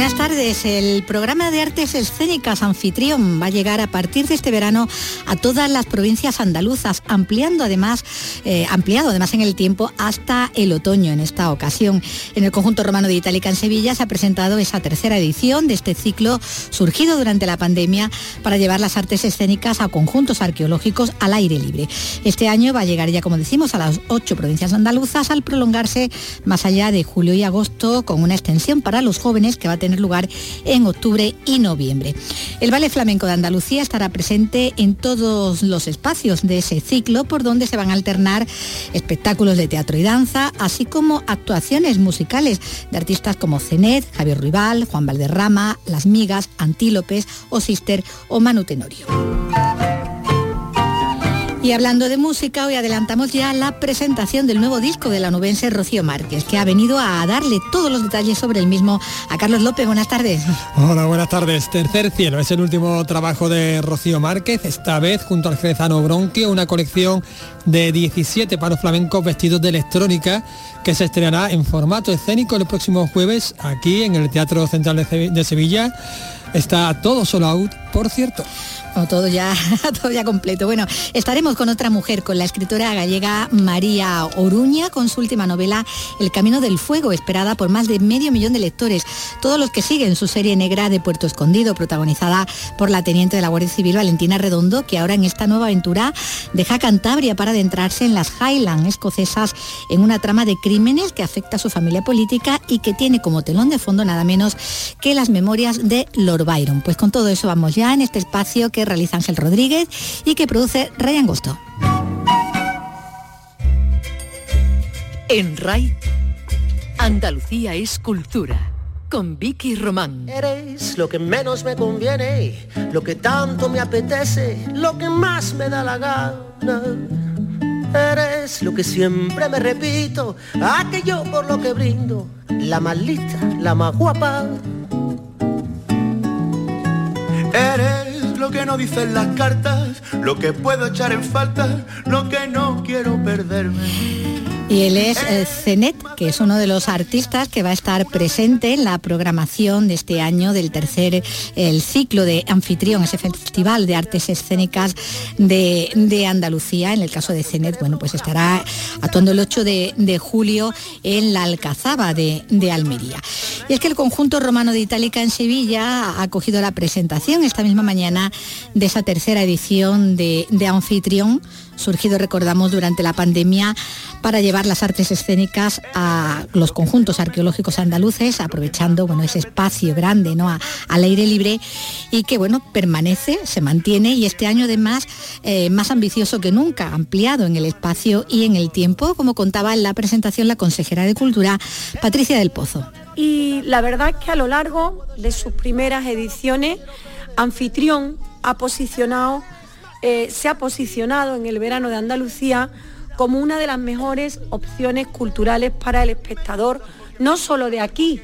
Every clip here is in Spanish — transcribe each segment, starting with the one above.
Buenas tardes. El programa de artes escénicas anfitrión va a llegar a partir de este verano a todas las provincias andaluzas, ampliando además, eh, ampliado además en el tiempo hasta el otoño en esta ocasión. En el conjunto romano de Itálica en Sevilla se ha presentado esa tercera edición de este ciclo surgido durante la pandemia para llevar las artes escénicas a conjuntos arqueológicos al aire libre. Este año va a llegar ya, como decimos, a las ocho provincias andaluzas al prolongarse más allá de julio y agosto con una extensión para los jóvenes que va a tener lugar en octubre y noviembre. El Ballet Flamenco de Andalucía estará presente en todos los espacios de ese ciclo por donde se van a alternar espectáculos de teatro y danza, así como actuaciones musicales de artistas como Cenet, Javier Ruibal, Juan Valderrama, Las Migas, Antílopes o Sister o Manu Tenorio. Y hablando de música, hoy adelantamos ya la presentación del nuevo disco de la nubense Rocío Márquez, que ha venido a darle todos los detalles sobre el mismo a Carlos López. Buenas tardes. Hola, buenas tardes. Tercer cielo es el último trabajo de Rocío Márquez, esta vez junto al jerezano Bronquio, una colección de 17 paros flamencos vestidos de electrónica que se estrenará en formato escénico el próximo jueves aquí en el Teatro Central de Sevilla. Está todo solo out, por cierto todo ya, todo ya completo. Bueno, estaremos con otra mujer, con la escritora gallega María Oruña, con su última novela El Camino del Fuego, esperada por más de medio millón de lectores. Todos los que siguen su serie negra de Puerto Escondido, protagonizada por la teniente de la Guardia Civil Valentina Redondo, que ahora en esta nueva aventura deja Cantabria para adentrarse en las Highlands escocesas en una trama de crímenes que afecta a su familia política y que tiene como telón de fondo nada menos que las memorias de Lord Byron. Pues con todo eso vamos ya en este espacio que realiza Ángel Rodríguez y que produce Ray Angosto. En RAI, Andalucía es cultura. Con Vicky Román. Eres lo que menos me conviene, lo que tanto me apetece, lo que más me da la gana. Eres lo que siempre me repito, aquello por lo que brindo, la más lista, la más guapa. Eres lo que no dicen las cartas, lo que puedo echar en falta, lo que no quiero perderme. Y él es eh, Zenet, que es uno de los artistas que va a estar presente en la programación de este año del tercer el ciclo de anfitrión, ese festival de artes escénicas de, Andalucía. En el caso de Zenet, bueno, pues estará actuando el 8 de, julio en la Alcazaba de, Almería. Y es que el conjunto romano de Itálica en Sevilla ha acogido la presentación esta misma mañana de esa tercera edición de, de anfitrión surgido, recordamos, durante la pandemia para llevar las artes escénicas a los conjuntos arqueológicos andaluces, aprovechando bueno, ese espacio grande ¿no? al aire libre y que bueno, permanece, se mantiene y este año además eh, más ambicioso que nunca, ampliado en el espacio y en el tiempo, como contaba en la presentación la consejera de Cultura, Patricia del Pozo. Y la verdad es que a lo largo de sus primeras ediciones, Anfitrión ha posicionado eh, se ha posicionado en el verano de Andalucía como una de las mejores opciones culturales para el espectador, no solo de aquí,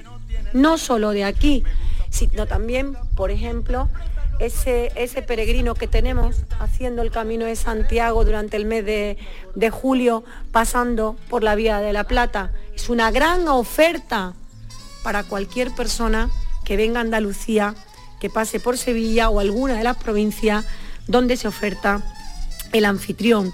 no solo de aquí, sino también, por ejemplo, ese, ese, peregrino que tenemos haciendo el camino de Santiago durante el mes de, de, julio, pasando por la Vía de la Plata. Es una gran oferta para cualquier persona que venga a Andalucía, que pase por Sevilla o alguna de las provincias donde se oferta el anfitrión.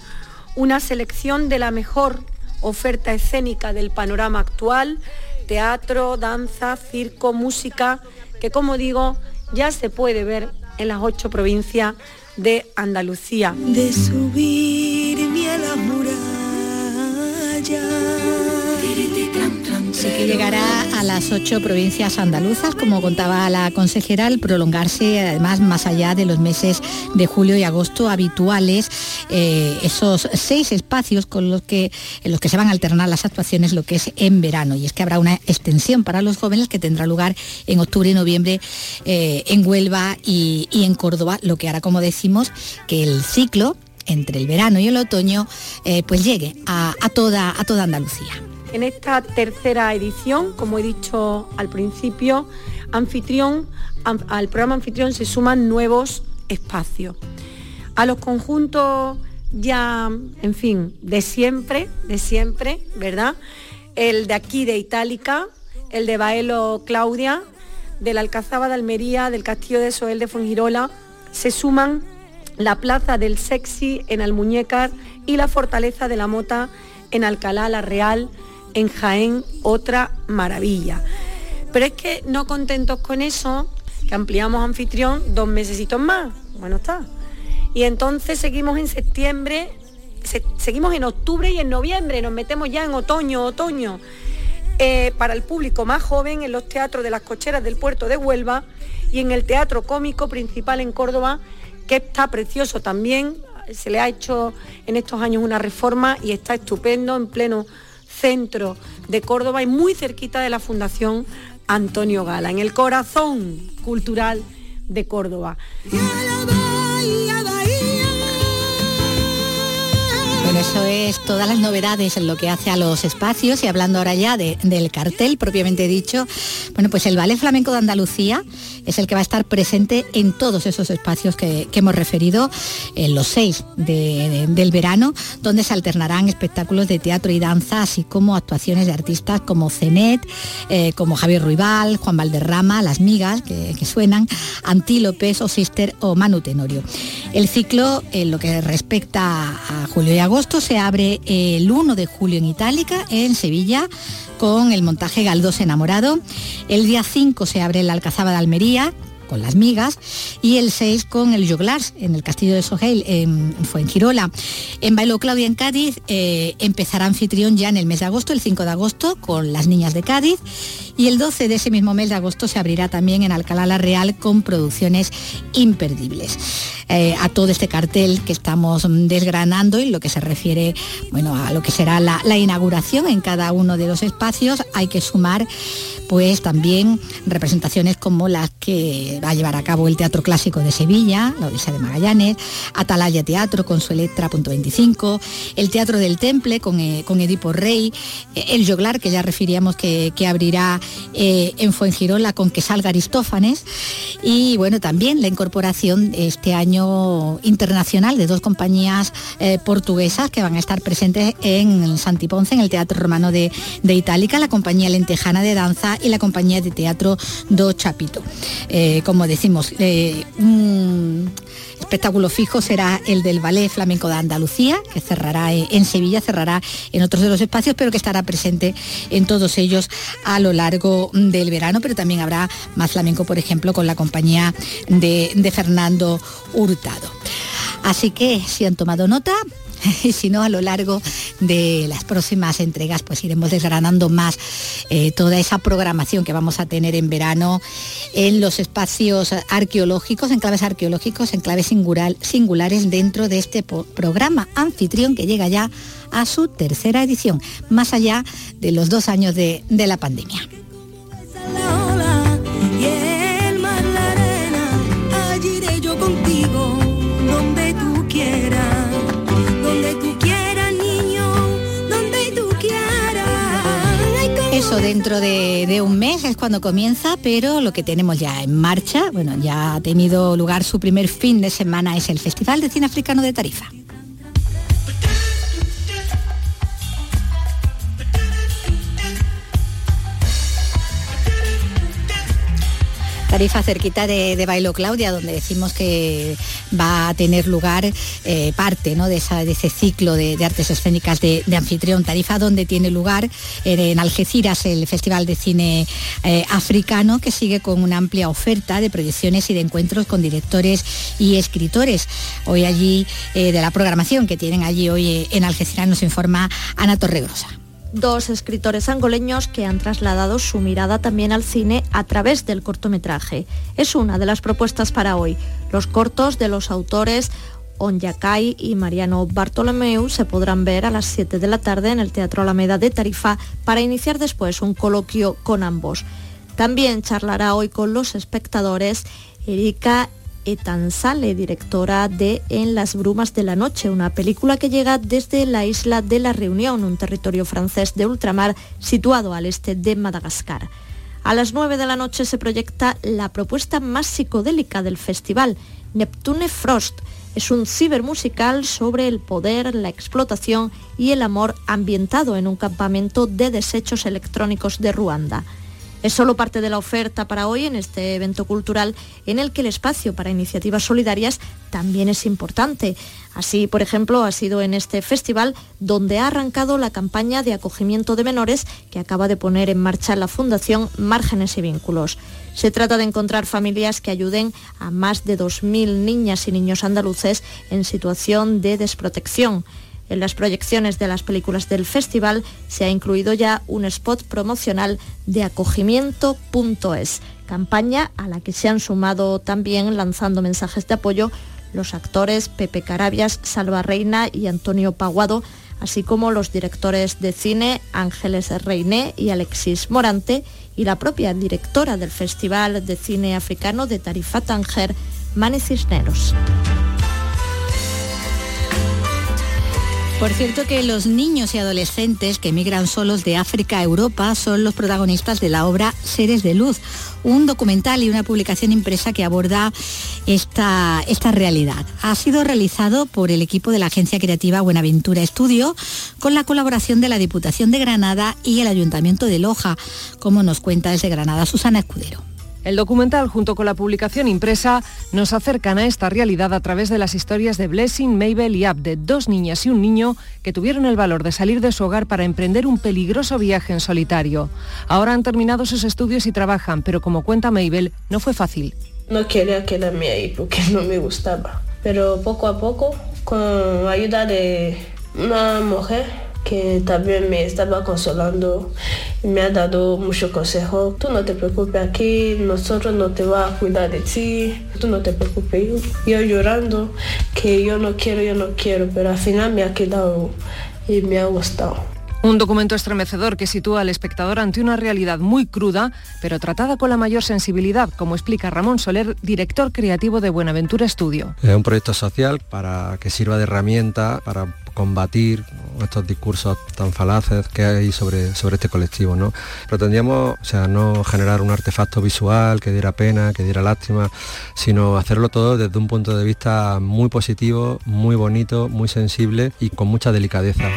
Una selección de la mejor oferta escénica del panorama actual, teatro, danza, circo, música, que como digo, ya se puede ver en las ocho provincias de Andalucía. De subirme a la muralla Sí que llegará a las ocho provincias andaluzas, como contaba la consejera, al prolongarse además más allá de los meses de julio y agosto habituales, eh, esos seis espacios con los que, en los que se van a alternar las actuaciones, lo que es en verano. Y es que habrá una extensión para los jóvenes que tendrá lugar en octubre y noviembre eh, en Huelva y, en Córdoba, lo que hará, como decimos, que el ciclo entre el verano y el otoño eh, pues llegue a, toda, a toda Andalucía. En esta tercera edición, como he dicho al principio, anfitrión, al programa anfitrión se suman nuevos espacios. A los conjuntos ya, en fin, de siempre, de siempre, ¿verdad? El de aquí de Itálica, el de Baelo Claudia, del Alcazaba de Almería, del Castillo de Soel de Fuengirola, se suman la Plaza del Sexy en Almuñécar y la Fortaleza de la Mota en Alcalá la Real, en Jaén, otra maravilla. Pero es que no contentos con eso, que ampliamos anfitrión dos mesecitos más. Bueno está. Y entonces seguimos en septiembre, seguimos en octubre y en noviembre, nos metemos ya en otoño, otoño. Eh, para el público más joven en los teatros de las cocheras del puerto de Huelva y en el Teatro Cómico Principal en Córdoba, que está precioso también. Se le ha hecho en estos años una reforma y está estupendo en pleno centro de Córdoba y muy cerquita de la Fundación Antonio Gala, en el corazón cultural de Córdoba. Eso es todas las novedades en lo que hace a los espacios y hablando ahora ya del cartel propiamente dicho, bueno, pues el Ballet Flamenco de Andalucía es el que va a estar presente en todos esos espacios que, hemos referido, en los seis del verano, donde se alternarán espectáculos de teatro y danza, así como actuaciones de artistas como Cenet, eh, como Javier Ruibal, Juan Valderrama, Las Migas, que, suenan, Antílopes o Sister o Manu Tenorio. El ciclo, en lo que respecta a julio y agosto, se abre el 1 de julio en Itálica, en Sevilla, con el montaje Galdós enamorado. El día 5 se abre la Alcazaba de Almería, con las migas, y el 6 con el Joglars en el Castillo de Sogel, en Fuengirola. En Bailo Claudia en Cádiz eh, empezará anfitrión ya en el mes de agosto, el 5 de agosto, con las niñas de Cádiz, y el 12 de ese mismo mes de agosto se abrirá también en Alcalá la Real con producciones imperdibles. Eh, a todo este cartel que estamos desgranando y lo que se refiere bueno, a lo que será la, inauguración en cada uno de los espacios, hay que sumar pues también representaciones como las que va a llevar a cabo el Teatro Clásico de Sevilla, la Odisea de Magallanes, Atalaya Teatro con su Electra .25, el Teatro del Temple con, eh, con Edipo Rey, eh, el Joglar que ya referíamos que, que abrirá en Fuengirola con que salga Aristófanes y bueno también la incorporación este año internacional de dos compañías eh, portuguesas que van a estar presentes en Santiponce, en el Teatro Romano de, Itálica, la compañía lentejana de danza y la compañía de teatro Do Chapito. Eh, como decimos, eh, espectáculo fijo será el del Ballet Flamenco de Andalucía, que cerrará en Sevilla, cerrará en otros de los espacios, pero que estará presente en todos ellos a lo largo del verano, pero también habrá más flamenco, por ejemplo, con la compañía de, de Fernando Hurtado. Así que si han tomado nota, y si no a lo largo de las próximas entregas pues iremos desgranando más eh, toda esa programación que vamos a tener en verano en los espacios arqueológicos, en claves arqueológicos, en claves singulares dentro de este programa anfitrión que llega ya a su tercera edición, más allá de los dos años de la pandemia. Dentro de, un mes es cuando comienza, pero lo que tenemos ya en marcha, bueno, ya ha tenido lugar su primer fin de semana, es el Festival de Cine Africano de Tarifa. Tarifa cerquita de, Bailo Claudia, donde decimos que va a tener lugar eh, parte ¿no? de, ese ciclo de, artes escénicas de, anfitrión. Tarifa donde tiene lugar en Algeciras el Festival de Cine eh, Africano, que sigue con una amplia oferta de proyecciones y de encuentros con directores y escritores. Hoy allí, eh, de la programación que tienen allí hoy en Algeciras, nos informa Ana Torregrosa dos escritores angoleños que han trasladado su mirada también al cine a través del cortometraje. Es una de las propuestas para hoy. Los cortos de los autores Onyakai y Mariano Bartolomeu se podrán ver a las 7 de la tarde en el Teatro Alameda de Tarifa para iniciar después un coloquio con ambos. También charlará hoy con los espectadores Erika Etansale, directora de En las brumas de la noche, una película que llega desde la isla de la Reunión, un territorio francés de ultramar situado al este de Madagascar. A las 9 de la noche se proyecta la propuesta más psicodélica del festival, Neptune Frost, Es un cibermusical sobre el poder, la explotación y el amor ambientado en un campamento de desechos electrónicos de Ruanda. Es solo parte de la oferta para hoy en este evento cultural en el que el espacio para iniciativas solidarias también es importante. Así, por ejemplo, ha sido en este festival donde ha arrancado la campaña de acogimiento de menores que acaba de poner en marcha la Fundación Márgenes y Vínculos. Se trata de encontrar familias que ayuden a más de 2.000 niñas y niños andaluces en situación de desprotección. En las proyecciones de las películas del festival se ha incluido ya un spot promocional de acogimiento.es, campaña a la que se han sumado también lanzando mensajes de apoyo los actores Pepe Carabias, Salva Reina y Antonio Paguado, así como los directores de cine Ángeles Reiné y Alexis Morante y la propia directora del Festival de Cine Africano de Tarifa Tanger, Mani Cisneros. Por cierto que los niños y adolescentes que emigran solos de África a Europa son los protagonistas de la obra Seres de Luz, un documental y una publicación impresa que aborda esta, esta realidad. Ha sido realizado por el equipo de la agencia creativa Buenaventura Estudio con la colaboración de la Diputación de Granada y el Ayuntamiento de Loja, como nos cuenta desde Granada Susana Escudero. El documental, junto con la publicación impresa, nos acercan a esta realidad a través de las historias de Blessing, Mabel y Abde, dos niñas y un niño que tuvieron el valor de salir de su hogar para emprender un peligroso viaje en solitario. Ahora han terminado sus estudios y trabajan, pero como cuenta Mabel, no fue fácil. No quería quedarme ahí porque no me gustaba, pero poco a poco, con ayuda de una mujer, que también me estaba consolando, me ha dado mucho consejo. Tú no te preocupes aquí, nosotros no te va a cuidar de ti, tú no te preocupes. Yo, llorando que yo no quiero, yo no quiero, pero al final me ha quedado y me ha gustado. Un documento estremecedor que sitúa al espectador ante una realidad muy cruda, pero tratada con la mayor sensibilidad, como explica Ramón Soler, director creativo de Buenaventura Estudio. Es un proyecto social para que sirva de herramienta para combatir estos discursos tan falaces que hay sobre, sobre este colectivo. ¿no? Pretendíamos o sea, no generar un artefacto visual que diera pena, que diera lástima, sino hacerlo todo desde un punto de vista muy positivo, muy bonito, muy sensible y con mucha delicadeza.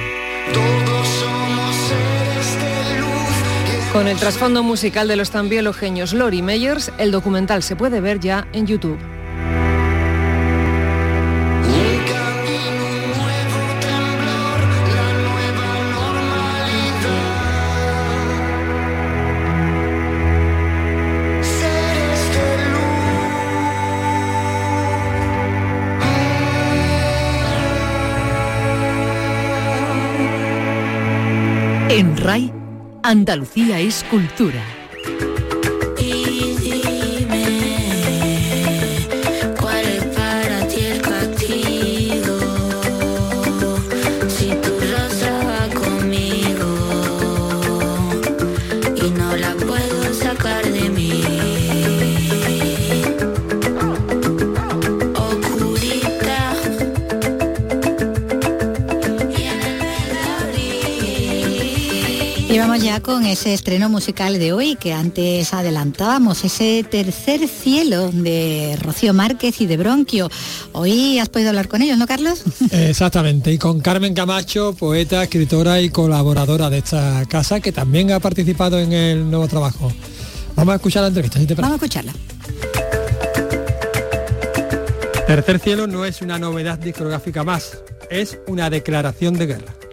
Con el trasfondo musical de los también genios Lori Meyers, el documental se puede ver ya en YouTube. En RAI, Andalucía es cultura. Ya con ese estreno musical de hoy que antes adelantábamos, ese tercer cielo de Rocío Márquez y de Bronquio. Hoy has podido hablar con ellos, ¿no, Carlos? Exactamente, y con Carmen Camacho, poeta, escritora y colaboradora de esta casa, que también ha participado en el nuevo trabajo. Vamos a escuchar la entrevista, si te Vamos a escucharla. Tercer cielo no es una novedad discográfica más, es una declaración de guerra.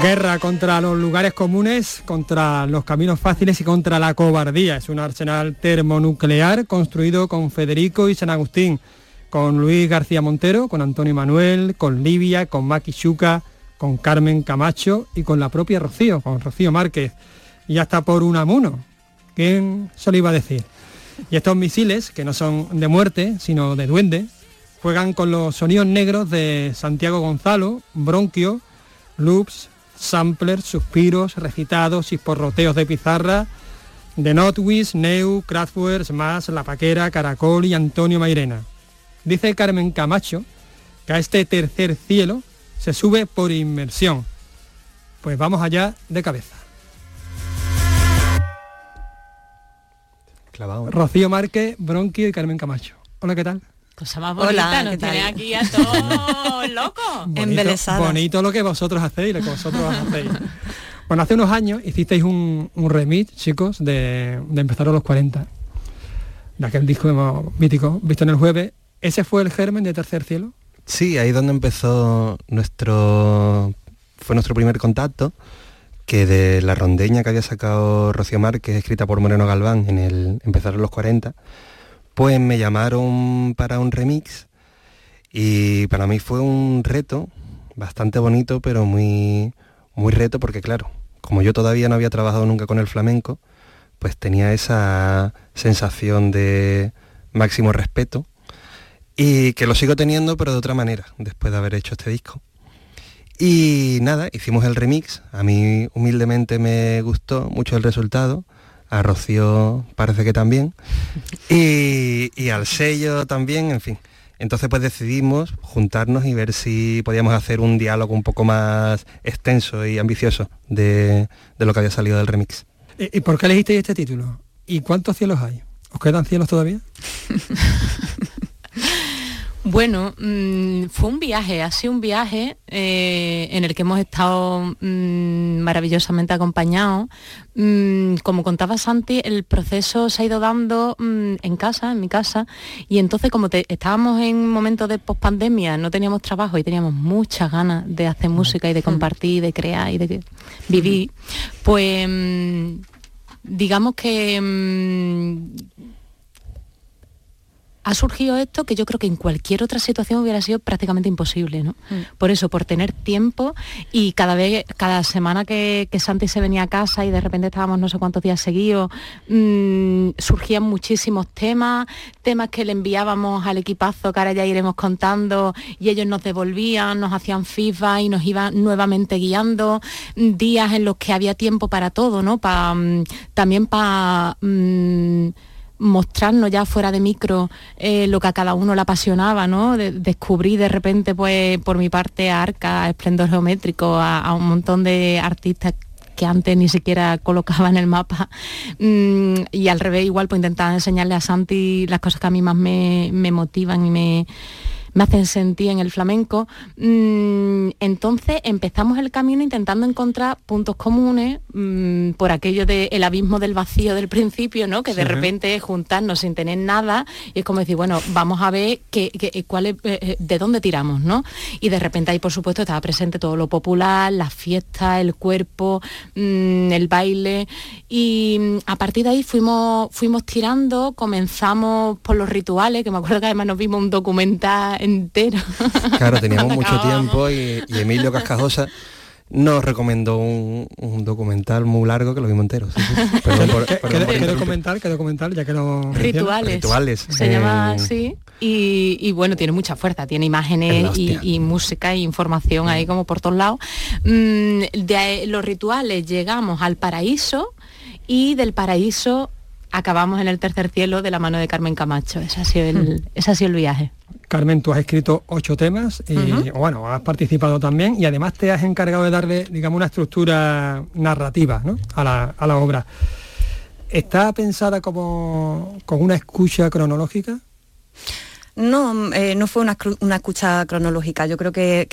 Guerra contra los lugares comunes, contra los caminos fáciles y contra la cobardía. Es un arsenal termonuclear construido con Federico y San Agustín, con Luis García Montero, con Antonio Manuel, con Livia, con Maki Chuca, con Carmen Camacho y con la propia Rocío, con Rocío Márquez. Y hasta por Unamuno. ¿Quién se lo iba a decir? Y estos misiles, que no son de muerte, sino de duende, juegan con los sonidos negros de Santiago Gonzalo, Bronquio, loops, samplers, suspiros, recitados y porroteos de pizarra de Notwis, Neu, Kraftwerk, Smash, La Paquera, Caracol y Antonio Mairena. Dice Carmen Camacho que a este tercer cielo se sube por inmersión. Pues vamos allá de cabeza. Rocío Márquez, Bronquio y Carmen Camacho. Hola, ¿qué tal? Cosa más bonita, Hola, nos tiene aquí a todos locos. Bonito, bonito lo que vosotros hacéis, lo que vosotros hacéis. Bueno, hace unos años hicisteis un, remix, chicos, de, de Empezar a los 40. De aquel disco mítico, visto en el jueves. ¿Ese fue el germen de Tercer Cielo? Sí, ahí donde empezó nuestro... fue nuestro primer contacto que de la rondeña que había sacado Rocío Márquez, escrita por Moreno Galván en el Empezar los 40, pues me llamaron para un remix y para mí fue un reto bastante bonito, pero muy, muy reto porque claro, como yo todavía no había trabajado nunca con el flamenco, pues tenía esa sensación de máximo respeto y que lo sigo teniendo pero de otra manera después de haber hecho este disco. Y nada, hicimos el remix. A mí humildemente me gustó mucho el resultado. A Rocío parece que también. Y, al sello también, en fin. Entonces pues decidimos juntarnos y ver si podíamos hacer un diálogo un poco más extenso y ambicioso de, lo que había salido del remix. ¿Y, por qué elegiste este título? ¿Y cuántos cielos hay? ¿Os quedan cielos todavía? Bueno, mm, fue un viaje, ha sido un viaje eh, en el que hemos estado mm, maravillosamente acompañados. Mm, como contaba Santi, el proceso se ha ido dando en casa, en mi casa, y entonces como estábamos en momentos de pospandemia, no teníamos trabajo y teníamos muchas ganas de hacer música y de compartir, de crear y de vivir, pues digamos que ha surgido esto que yo creo que en cualquier otra situación hubiera sido prácticamente imposible, ¿no? Mm. Por eso, por tener tiempo y cada vez, cada semana que, Santi se venía a casa y de repente estábamos no sé cuántos días seguidos, mm, surgían muchísimos temas, temas que le enviábamos al equipazo que ahora ya iremos contando y ellos nos devolvían, nos hacían feedback y nos iban nuevamente guiando, días en los que había tiempo para todo, ¿no? Mm, también para mostrarnos ya fuera de micro eh, lo que a cada uno le apasionaba, ¿no? descubrí de repente, pues, por mi parte, a Arca, a Esplendor Geométrico, a, un montón de artistas que antes ni siquiera colocaba en el mapa mm, y al revés igual pues intentaba enseñarle a Santi las cosas que a mí más me motivan y me, me hacen sentir en el flamenco. Mm, entonces empezamos el camino intentando encontrar puntos comunes mm, por aquello del abismo del vacío del principio, ¿no? Que de repente es juntarnos sin tener nada y es como decir, bueno, vamos a ver qué, cuál es, eh, eh, de dónde tiramos, ¿no? Y de repente ahí, por supuesto, estaba presente todo lo popular, las fiestas, el cuerpo, mm, el baile. Y a partir de ahí fuimos, fuimos tirando, comenzamos por los rituales, que me acuerdo que además nos vimos un documental entero. Claro, teníamos mucho tiempo y, Emilio Cascajosa nos recomendó un, documental muy largo que lo vimos entero. ¿Qué, documental? ¿Qué documental? Ya que lo Rituales. Rituales. Se llama así. Y, bueno, tiene mucha fuerza, tiene imágenes y, música e información ahí como por todos lados. Mm, de los rituales llegamos al paraíso y del paraíso acabamos en el tercer cielo de la mano de Carmen Camacho. Ese ha sido el, ese ha sido el viaje. Carmen, tú has escrito ocho temas y bueno, has participado también y además te has encargado de darle, digamos, una estructura narrativa a, la, obra. ¿Está pensada como con una escucha cronológica? No, eh, no fue una, escucha cronológica. Yo creo que,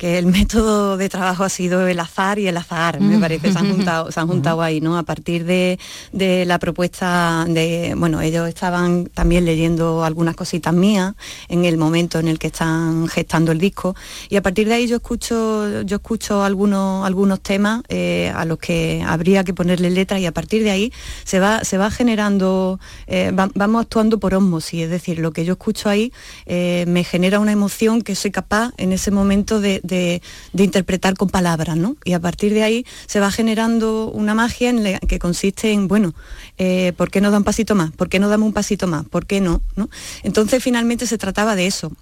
el método de trabajo ha sido el azar y el azar, me parece. Se han juntado, se han juntado ahí, ¿no? A partir de, la propuesta de, bueno, ellos estaban también leyendo algunas cositas mías en el momento en el que están gestando el disco. Y a partir de ahí yo escucho, yo escucho algunos, algunos temas eh, a los que habría que ponerle letra y a partir de ahí se va, se va generando, eh, vamos actuando por osmosis, es decir, lo que yo escucho ahí eh, me genera una emoción que soy capaz en ese momento de, interpretar con palabras, ¿no? Y a partir de ahí se va generando una magia que consiste en, bueno, eh, ¿por qué no da un pasito más? ¿Por qué no damos un pasito más? ¿Por qué no? ¿no? Entonces finalmente se trataba de eso,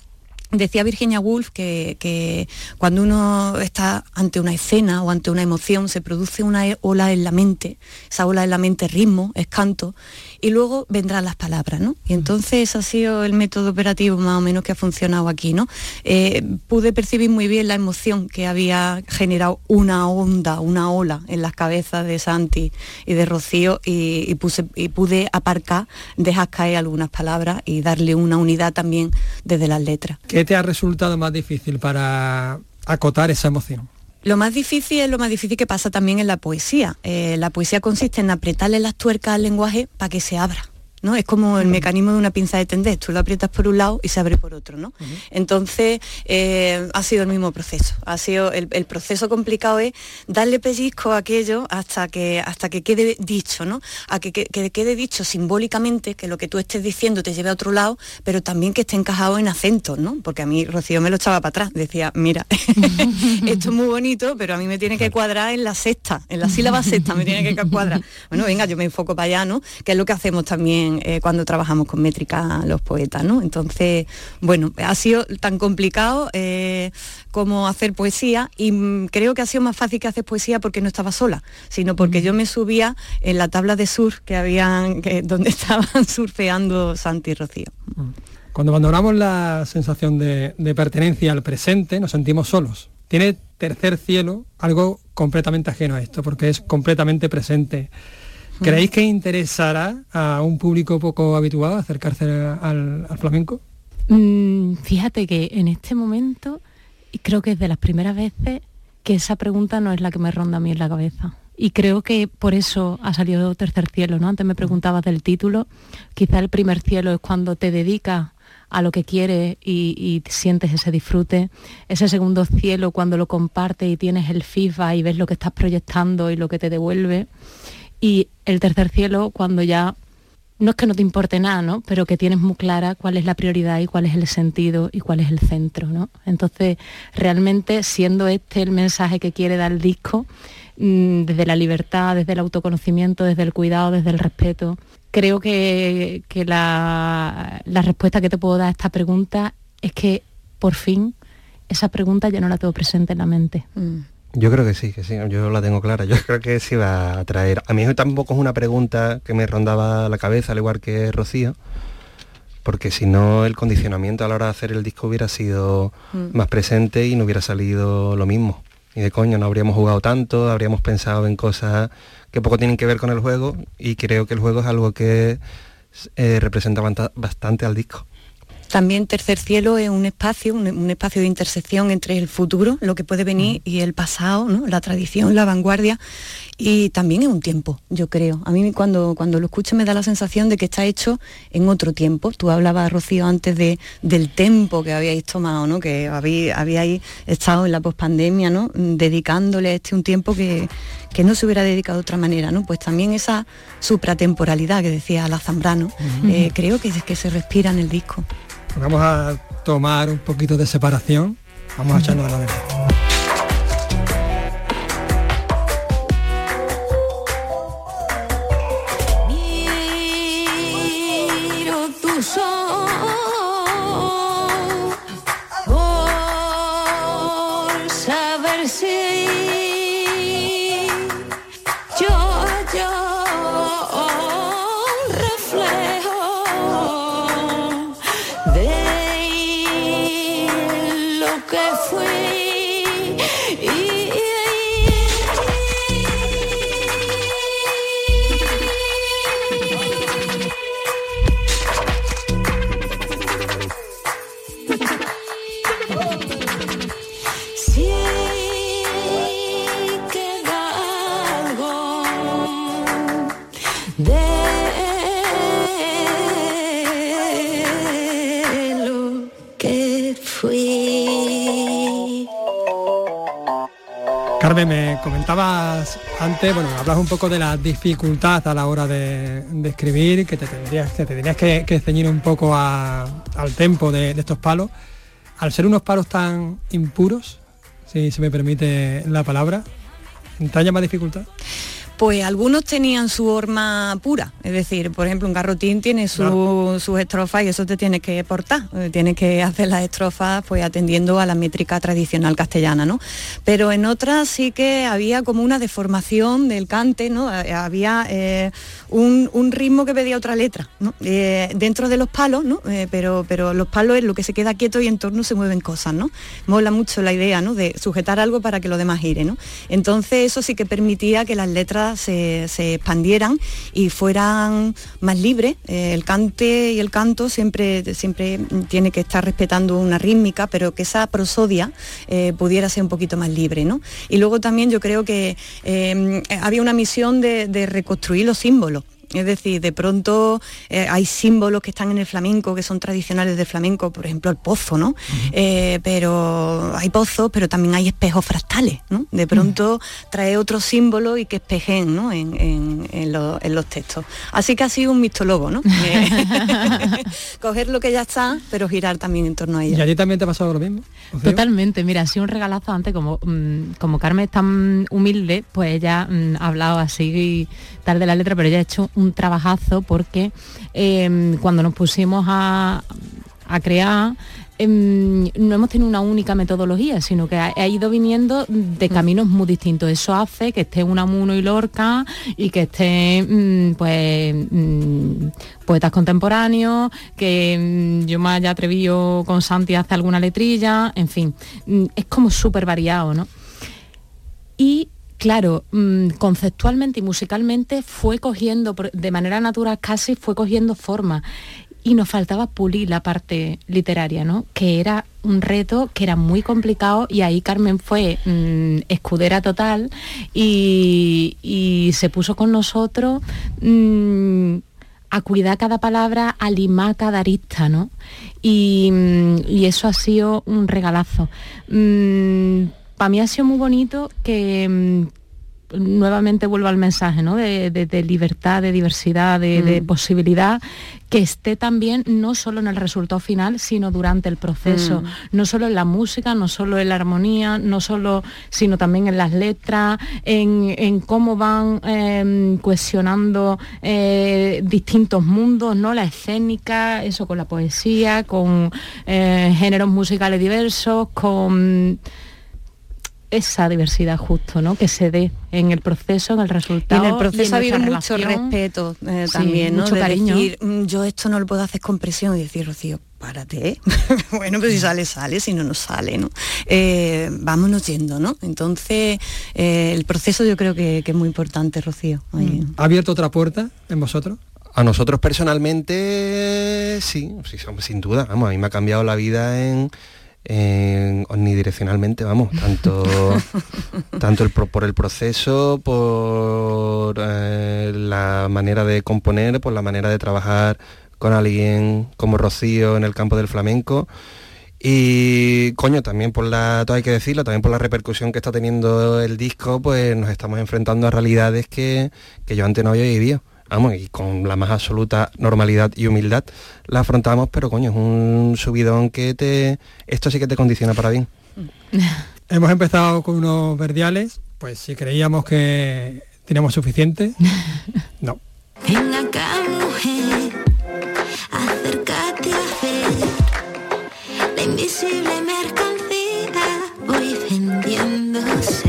Decía Virginia Woolf que, cuando uno está ante una escena o ante una emoción se produce una ola en la mente, esa ola en la mente ritmo, es canto, y luego vendrán las palabras, ¿no? Y entonces ha sido el método operativo más o menos que ha funcionado aquí, ¿no? Eh, pude percibir muy bien la emoción que había generado una onda, una ola en las cabezas de Santi y de Rocío y, puse, y pude aparcar, dejar caer algunas palabras y darle una unidad también desde las letras. ¿Qué te ha resultado más difícil para acotar esa emoción? Lo más difícil es lo más difícil que pasa también en la poesía. Eh, la poesía consiste en apretarle las tuercas al lenguaje para que se abra. ¿No? Es como el mecanismo de una pinza de tender, tú lo aprietas por un lado y se abre por otro, ¿no? Entonces, eh, ha sido el mismo proceso. Ha sido el, proceso complicado es darle pellizco a aquello hasta que, hasta que quede dicho, ¿no? A que, quede dicho simbólicamente, que lo que tú estés diciendo te lleve a otro lado, pero también que esté encajado en acentos, ¿no? Porque a mí Rocío me lo echaba para atrás, decía, mira, esto es muy bonito, pero a mí me tiene que cuadrar en la sexta, en la sílaba sexta me tiene que cuadrar. Bueno, venga, yo me enfoco para allá, ¿no? Que es lo que hacemos también eh, cuando trabajamos con métrica los poetas, ¿no? Entonces, bueno, ha sido tan complicado eh, como hacer poesía y mm, creo que ha sido más fácil que hacer poesía porque no estaba sola, sino porque yo me subía en la tabla de sur que habían, donde estaban surfeando Santi y Rocío. Cuando abandonamos la sensación de, de pertenencia al presente, nos sentimos solos. Tiene tercer cielo algo completamente ajeno a esto, porque es completamente presente. ¿Creéis que interesará a un público poco habituado acercarse al, flamenco? Mm, fíjate que en este momento creo que es de las primeras veces que esa pregunta no es la que me ronda a mí en la cabeza. Y creo que por eso ha salido tercer cielo, ¿no? Antes me preguntabas del título. Quizá el primer cielo es cuando te dedicas a lo que quieres y, sientes ese disfrute. Ese segundo cielo cuando lo compartes y tienes el feedback y ves lo que estás proyectando y lo que te devuelve y el tercer cielo cuando ya no es que no te importe nada, ¿no? Pero que tienes muy clara cuál es la prioridad y cuál es el sentido y cuál es el centro, ¿no? Entonces, realmente, siendo este el mensaje que quiere dar el disco, mm, desde la libertad, desde el autoconocimiento, desde el cuidado, desde el respeto, creo que, la, respuesta que te puedo dar a esta pregunta es que, por fin, esa pregunta ya no la tengo presente en la mente. Mm. Yo creo que sí, que sí, yo la tengo clara. Yo creo que sí va a traer. A mí tampoco es una pregunta que me rondaba la cabeza, al igual que Rocío, porque si no el condicionamiento a la hora de hacer el disco hubiera sido mm. más presente y no hubiera salido lo mismo. Y de coño, no habríamos jugado tanto, habríamos pensado en cosas que poco tienen que ver con el juego y creo que el juego es algo que eh, representa bastante al disco. También Tercer Cielo es un espacio, un, espacio de intersección entre el futuro, lo que puede venir, y el pasado, la tradición, la vanguardia, y también es un tiempo, yo creo. A mí cuando, cuando lo escucho me da la sensación de que está hecho en otro tiempo. Tú hablabas, Rocío, antes de, del tiempo que habíais tomado, ¿no? que habíais, estado en la pospandemia, ¿no? dedicándole este un tiempo que, no se hubiera dedicado de otra manera. ¿no? Pues también esa supratemporalidad que decía la Zambrano, eh, creo que es que se respira en el disco. Vamos a tomar un poquito de separación. Vamos a echarnos a la mesa. Comentabas antes, bueno, hablas un poco de la dificultad a la hora de, escribir, que te tendrías, que, te ceñir un poco al tempo de, de, estos palos. Al ser unos palos tan impuros, si se me permite la palabra, ¿entraña más dificultad? Pues algunos tenían su horma pura, es decir, por ejemplo, un garrotín tiene sus estrofas y eso te tiene que portar, eh, tienes que hacer las estrofas pues atendiendo a la métrica tradicional castellana, ¿no? Pero en otras sí que había como una deformación del cante, ¿no? Eh, había eh, un, ritmo que pedía otra letra, ¿no? dentro de los palos, ¿no? pero, pero los palos es lo que se queda quieto y en torno se mueven cosas, ¿no? Mola mucho la idea, ¿no? De sujetar algo para que lo demás gire, ¿no? Entonces eso sí que permitía que las letras se, expandieran y fueran más libres. Eh, el cante y el canto siempre, siempre tiene que estar respetando una rítmica, pero que esa prosodia eh, pudiera ser un poquito más libre. ¿no? Y luego también yo creo que eh, había una misión de reconstruir los símbolos. Es decir, de pronto eh, hay símbolos que están en el flamenco, que son tradicionales del flamenco, por ejemplo el pozo, ¿no? Eh, pero hay pozos, pero también hay espejos fractales, ¿no? De pronto trae otro símbolo y que espejen ¿no? en, los textos. Así que ha sido un mixtólogo, ¿no? Coger lo que ya está, pero girar también en torno a ella. ¿Y a ti también te ha pasado lo mismo? Totalmente, mira, ha sido un regalazo antes, como, mm, como Carmen es tan humilde, pues ella mm, ha hablado así tal de la letra, pero ella ha hecho un trabajazo porque em, cuando nos pusimos a, crear, em, no hemos tenido una única metodología, sino que ha, ido viniendo de caminos muy distintos. Eso hace que esté Unamuno y Lorca y que esté mm, pues mm, poetas contemporáneos, que mm, yo me haya atrevido con Santi a hacer alguna letrilla, en fin, es como súper variado, ¿no? Y claro, mm, conceptualmente y musicalmente fue cogiendo, de manera natural casi fue cogiendo forma. Y nos faltaba pulir la parte literaria, ¿no? Que era un reto que era muy complicado y ahí Carmen fue mm, escudera total y, se puso con nosotros mm, a cuidar cada palabra, a limar cada arista, ¿no? Y, eso ha sido un regalazo para mí ha sido muy bonito que mm, nuevamente vuelvo al mensaje ¿no? de, libertad, de diversidad, de, mm. posibilidad, que esté también no solo en el resultado final, sino durante el proceso, mm. no solo en la música, no solo en la armonía, no solo, sino también en las letras, en, cómo van em, cuestionando eh, distintos mundos, ¿no? La escénica, eso con la poesía, con eh, géneros musicales diversos, con esa diversidad justo, ¿no? Que se dé en el proceso, en el resultado. en el proceso ha habido mucho respeto eh, también, Mucho cariño. Decir, mm, yo esto no lo puedo hacer con presión y decir, Rocío, párate. ¿eh? bueno, pues si sale, sale, si no, no sale, ¿no? Eh, vámonos yendo, ¿no? Entonces, el proceso yo creo que, es muy importante, Rocío. ¿Ha abierto otra puerta en vosotros? A nosotros personalmente, sí, sí, sin duda. Vamos, a mí me ha cambiado la vida en omnidireccionalmente, vamos, tanto, tanto el, por el proceso, por eh, la manera de componer, por la manera de trabajar con alguien como Rocío en el campo del flamenco. Y coño, también por la, todo hay que decirlo, también por la repercusión que está teniendo el disco, pues nos estamos enfrentando a realidades que, que yo antes no había vivido vamos, y con la más absoluta normalidad y humildad la afrontamos, pero coño, es un subidón que te. Esto sí que te condiciona para bien. Hemos empezado con unos verdiales, pues si creíamos que teníamos suficiente, no. la invisible voy vendiéndose.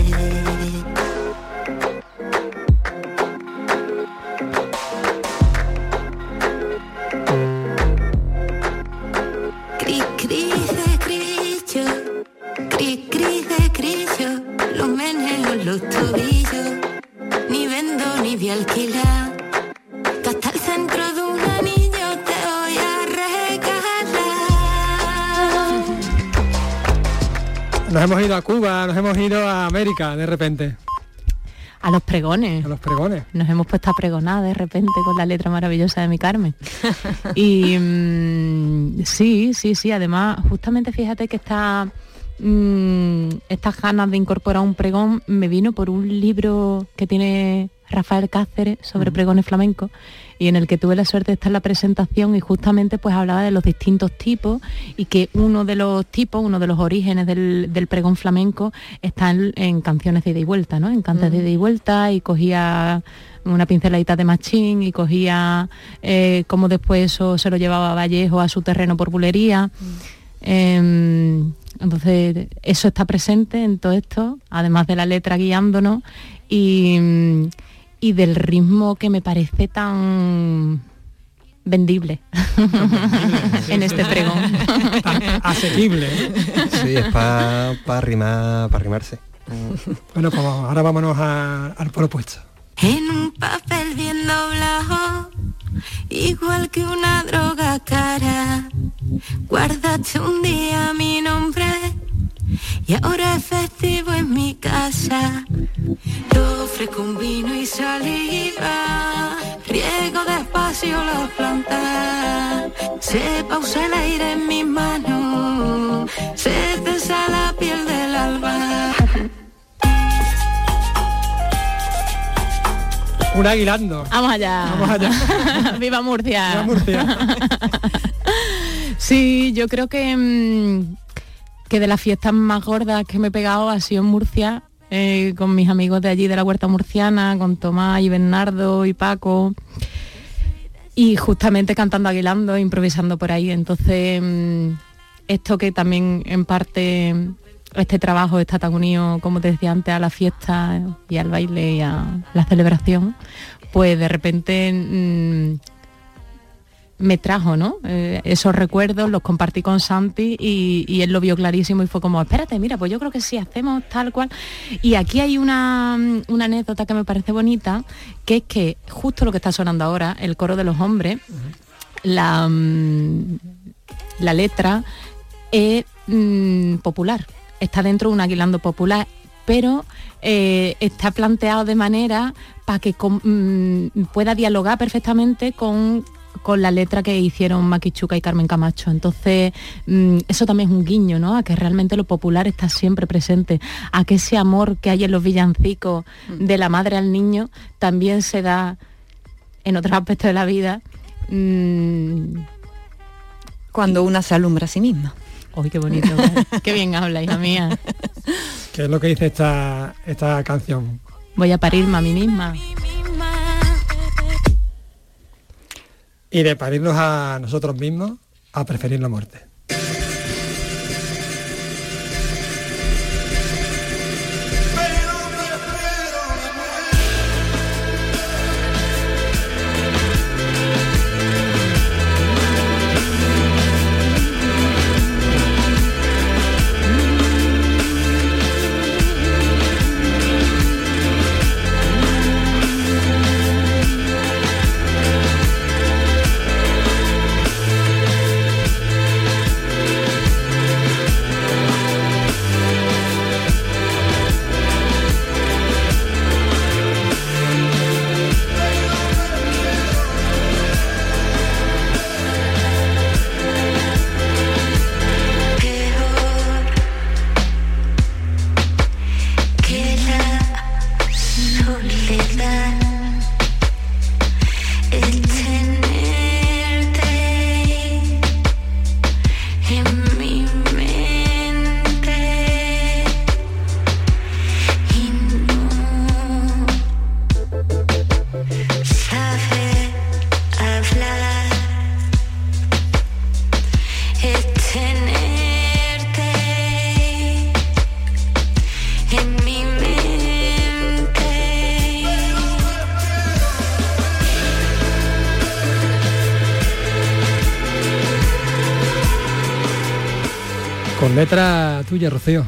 Los tobillos, ni vendo ni vi alquilar. hasta el centro de un anillo te voy a regalar. Nos hemos ido a Cuba, nos hemos ido a América de repente. A los pregones. A los pregones. Nos hemos puesto a pregonar de repente con la letra maravillosa de mi Carmen. y mm, sí, sí, sí. Además, justamente fíjate que está mm, estas ganas de incorporar un pregón me vino por un libro que tiene Rafael Cáceres sobre pregones flamencos y en el que tuve la suerte de estar en la presentación y justamente pues hablaba de los distintos tipos y que uno de los tipos, uno de los orígenes del, pregón flamenco está en, canciones de ida y vuelta, ¿no? En cantes de ida y vuelta y cogía una pinceladita de machín y cogía eh, como después eso se lo llevaba a Vallejo a su terreno por bulería. Entonces, eso está presente en todo esto, además de la letra guiándonos y, y del ritmo que me parece tan vendible en este pregón. Asequible. Sí, es para pa rimar, para rimarse. Bueno, pues ahora vámonos al propuesto. En un papel bien doblado, igual que una droga cara, guardaste un día mi nombre. Y ahora es festivo en mi casa. Yo ofrezco un vino y saliva, riego despacio las plantas, se pausa el aire en mis manos, se tensa la piel del alba. Un aguilando. Vamos allá. Vamos allá. Viva Murcia. Viva Murcia. sí, yo creo que mm, que de las fiestas más gordas que me he pegado ha sido en Murcia, eh, con mis amigos de allí de la Huerta Murciana, con Tomás y Bernardo y Paco. Y justamente cantando aguilando, improvisando por ahí. Entonces, mm, esto que también en parte este trabajo está tan unido, como te decía antes, a la fiesta y al baile y a la celebración, pues de repente mm, me trajo, ¿no? Eh, esos recuerdos, los compartí con Santi y, él lo vio clarísimo y fue como, espérate, mira, pues yo creo que sí, hacemos tal cual. Y aquí hay una, anécdota que me parece bonita, que es que justo lo que está sonando ahora, el coro de los hombres, la, mm, la letra es mm, popular, está dentro de un aguilando popular, pero eh, está planteado de manera para que mm, pueda dialogar perfectamente con con la letra que hicieron Maquichuca y Carmen Camacho. Entonces, mm, eso también es un guiño, ¿no? A que realmente lo popular está siempre presente, a que ese amor que hay en los villancicos de la madre al niño también se da en otros aspectos de la vida. Mm. Cuando una se alumbra a sí misma. ¡Uy, qué bonito! ¡Qué bien habla, hija mía! ¿Qué es lo que dice esta, esta canción? Voy a parirme a mí misma. y de parirnos a nosotros mismos a preferir la muerte. Letra tuya, Rocío.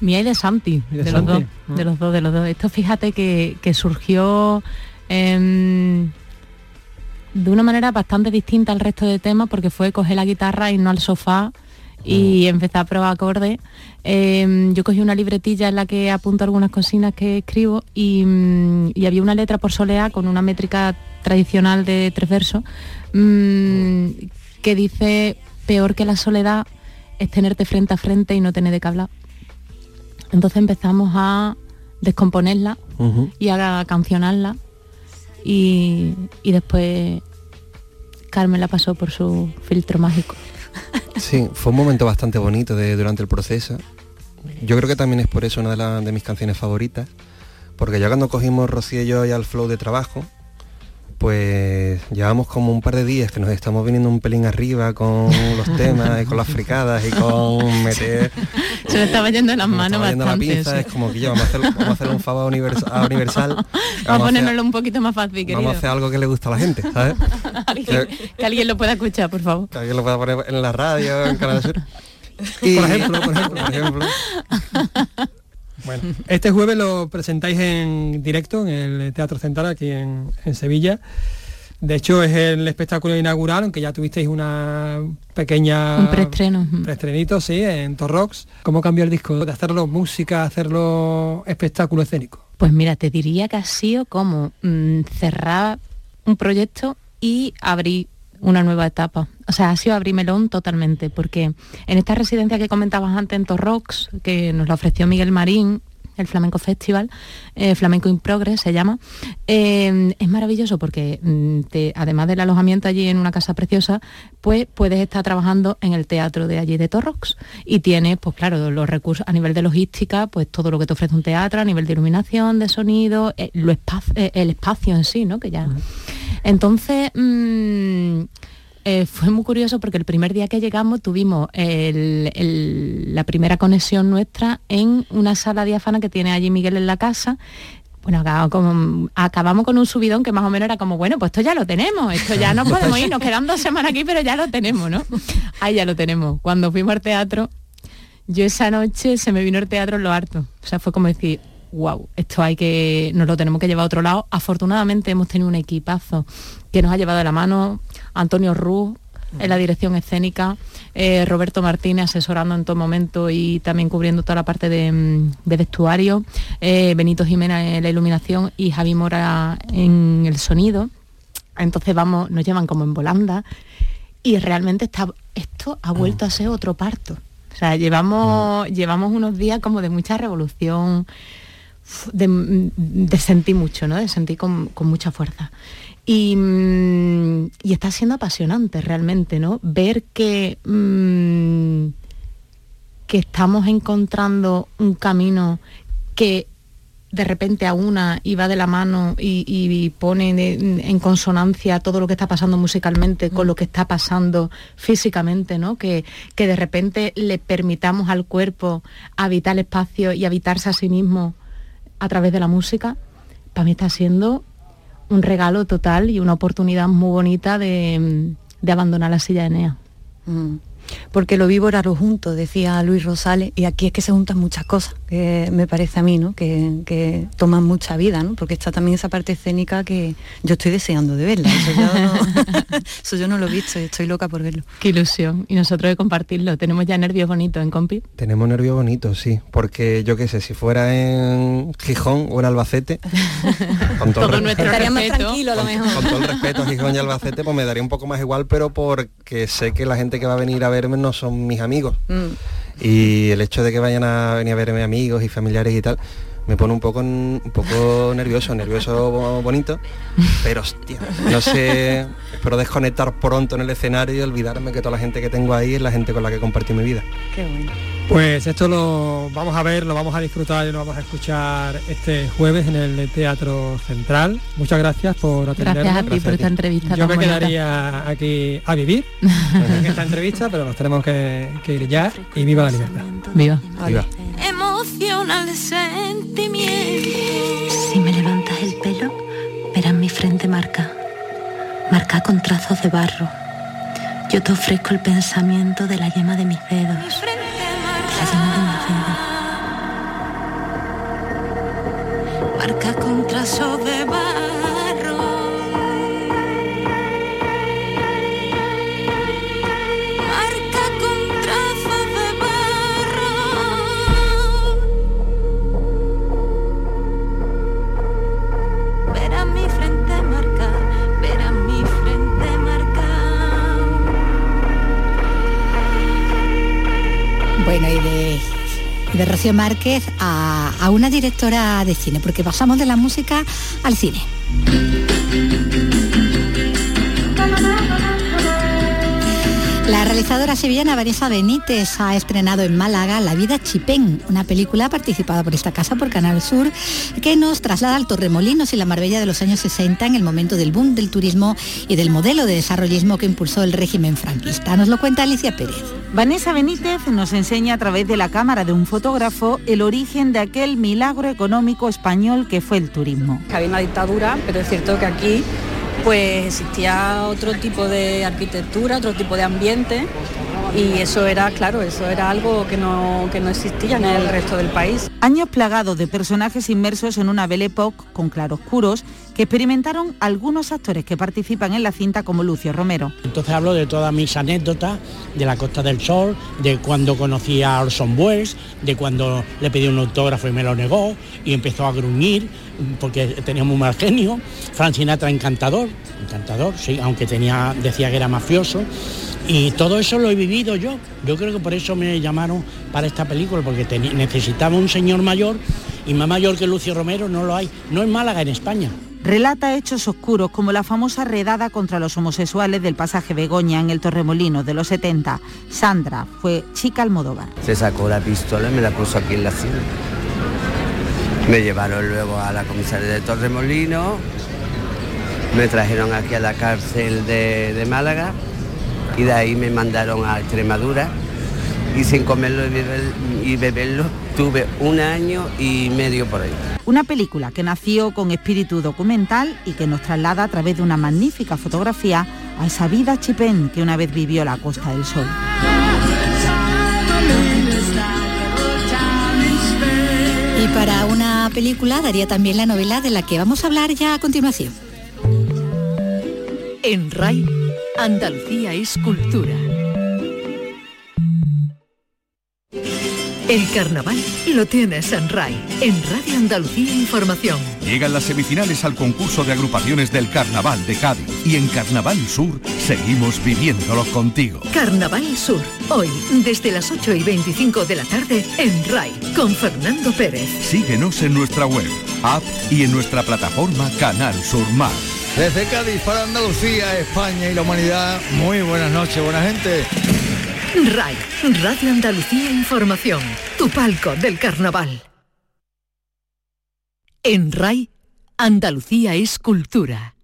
Mía y de Santi, de, los dos, ah. de los dos, de los dos. Esto fíjate que, surgió em, de una manera bastante distinta al resto de temas porque fue coger la guitarra, y no al sofá y mm. empezar a probar acordes. Em, yo cogí una libretilla en la que apunto algunas cocinas que escribo y, mm, había una letra por soleá con una métrica tradicional de tres versos mm, que dice peor que la soledad es tenerte frente a frente y no tener de qué hablar. Entonces empezamos a descomponerla y a cancionarla y, y después Carmen la pasó por su filtro mágico. Sí, fue un momento bastante bonito de, durante el proceso. Yo creo que también es por eso una de, la- de mis canciones favoritas, porque ya cuando cogimos Rocío y yo ya al flow de trabajo, pues llevamos como un par de días que nos estamos viniendo un pelín arriba con los temas y con las fricadas y con meter Se le estaba yendo en las manos estaba yendo la bastante. pinza, es como que ya vamos a hacer, vamos a hacer un favor a Universal, Vamos a hacer- ponérnoslo un poquito más fácil, querido. vamos a hacer algo que le gusta a la gente, ¿sabes? Alguien- que alguien lo pueda escuchar, por favor. Que alguien lo pueda poner en la radio, en Canal Sur. Por ejemplo, por ejemplo. por ejemplo. Bueno, este jueves lo presentáis en directo en el Teatro Central aquí en, en Sevilla. De hecho es el espectáculo inaugural, aunque ya tuvisteis una pequeña Un preestreno. preestrenito, sí, en Torrox. ¿Cómo cambió el disco de hacerlo música, hacerlo espectáculo escénico? Pues mira, te diría que ha sido como mm, cerrar un proyecto y abrir una nueva etapa. O sea, ha sido abrir melón totalmente, porque en esta residencia que comentabas antes en Torrox, que nos la ofreció Miguel Marín, el Flamenco Festival, eh, Flamenco in Progress se llama, eh, es maravilloso porque mm, además del alojamiento allí en una casa preciosa, pues puedes estar trabajando en el teatro de allí de Torrox y tienes, pues claro, los recursos a nivel de logística, pues todo lo que te ofrece un teatro, a nivel de iluminación, de sonido, eh, lo espacio, eh, el espacio en sí, ¿no? Que ya. Entonces, mm, eh, fue muy curioso porque el primer día que llegamos tuvimos el- el- la primera conexión nuestra en una sala diáfana que tiene allí Miguel en la casa. Bueno, acabamos con, acabamos con un subidón que más o menos era como, bueno, pues esto ya lo tenemos, esto ya no podemos ir, nos quedan dos semanas aquí, pero ya lo tenemos, ¿no? Ahí ya lo tenemos. Cuando fuimos al teatro, yo esa noche se me vino el teatro en lo harto. O sea, fue como decir, wow, esto hay que, nos lo tenemos que llevar a otro lado. Afortunadamente hemos tenido un equipazo que nos ha llevado de la mano, Antonio Ruz en la dirección escénica, eh, Roberto Martínez asesorando en todo momento y también cubriendo toda la parte de, mm, de vestuario, eh, Benito Jiménez en la iluminación y Javi Mora en el sonido. Entonces vamos, nos llevan como en volanda y realmente está, esto ha vuelto a ser otro parto. O sea, llevamos, llevamos unos días como de mucha revolución, de, de sentir mucho, ¿no? De sentir con, con mucha fuerza. Y, mm, y está siendo apasionante realmente, ¿no? Ver que, mm, que estamos encontrando un camino que de repente a una y va de la mano y, y pone de- en consonancia todo lo que está pasando musicalmente con lo que está pasando físicamente, ¿no? Que, que de repente le permitamos al cuerpo habitar el espacio y habitarse a sí mismo a través de la música, para mí está siendo un regalo total y una oportunidad muy bonita de, abandonar la silla de Enea. Mm. Porque lo vivo era lo junto, decía Luis Rosales, y aquí es que se juntan muchas cosas, que me parece a mí, ¿no? Que, que toman mucha vida, ¿no? Porque está también esa parte escénica que yo estoy deseando de verla. Eso yo no, eso yo no lo he visto y estoy loca por verlo. Qué ilusión. Y nosotros de compartirlo. Tenemos ya nervios bonitos en compi. Tenemos nervios bonitos, sí, porque yo qué sé, si fuera en Gijón o en Albacete, con todo, Todo el nuestro Estaría más respeto. tranquilo a lo mejor. con todo el respeto a Gijón y Albacete, pues me daría un poco más igual, pero porque sé que la gente que va a venir a verme no son mis amigos. Mm. Y el hecho de que vayan a venir a verme amigos y familiares y tal, me pone un poco un poco nervioso, nervioso bo- bonito, pero hostia, no sé, espero desconectar pronto en el escenario y olvidarme que toda la gente que tengo ahí es la gente con la que compartí mi vida. Qué bueno. Pues esto lo vamos a ver, lo vamos a disfrutar y lo vamos a escuchar este jueves en el Teatro Central. Muchas gracias por atendernos. Gracias a ti por esta entrevista. Yo me bonita. quedaría aquí a vivir en esta entrevista, pero nos tenemos que, que ir ya y viva la libertad. Viva. Viva. Emocional sentimiento. Si me levantas el pelo, verás mi frente marca, marca con trazos de barro. Yo te ofrezco el pensamiento de la yema de mis dedos, Marca con trazo de barro. De Rocío Márquez a, a una directora de cine, porque pasamos de la música al cine. Realizadora sevillana Vanessa Benítez ha estrenado en Málaga La vida Chipén, una película participada por esta casa por Canal Sur que nos traslada al Torremolinos y la Marbella de los años 60 en el momento del boom del turismo y del modelo de desarrollismo que impulsó el régimen franquista. Nos lo cuenta Alicia Pérez. Vanessa Benítez nos enseña a través de la cámara de un fotógrafo el origen de aquel milagro económico español que fue el turismo. Había una dictadura, pero es cierto que aquí pues existía otro tipo de arquitectura, otro tipo de ambiente y eso era, claro, eso era algo que no, que no existía en el resto del país. Años plagados de personajes inmersos en una Belle Époque con claroscuros que experimentaron algunos actores que participan en la cinta como Lucio Romero. Entonces hablo de todas mis anécdotas de la Costa del Sol, de cuando conocí a Orson Welles, de cuando le pedí un autógrafo y me lo negó y empezó a gruñir porque tenía muy mal genio. Frank Sinatra encantador, encantador, sí, aunque tenía, decía que era mafioso. Y todo eso lo he vivido yo. Yo creo que por eso me llamaron para esta película, porque necesitaba un señor mayor y más mayor que Lucio Romero no lo hay. No en Málaga, en España. Relata hechos oscuros como la famosa redada contra los homosexuales del pasaje Begoña en el Torremolino de los 70. Sandra fue chica Almodóvar. Se sacó la pistola y me la puso aquí en la silla. Me llevaron luego a la comisaría de Torremolino, me trajeron aquí a la cárcel de, Málaga y de ahí me mandaron a Extremadura y sin comerlo y, beberlo tuve un año y medio por ahí. Una película que nació con espíritu documental y que nos traslada a través de una magnífica fotografía a esa vida chipén que una vez vivió la Costa del Sol. Y para una película daría también la novela de la que vamos a hablar ya a continuación. En RAI, Andalucía es cultura. El carnaval lo tienes en RAI, en Radio Andalucía Información. Llegan las semifinales al concurso de agrupaciones del Carnaval de Cádiz y en Carnaval Sur seguimos viviéndolo contigo. Carnaval Sur, hoy desde las 8 y 25 de la tarde en RAI con Fernando Pérez. Síguenos en nuestra web, app y en nuestra plataforma Canal Sur Mar. Desde Cádiz para Andalucía, España y la humanidad, muy buenas noches, buena gente. RAI, Radio Andalucía Información, tu palco del carnaval. En RAI, Andalucía es cultura.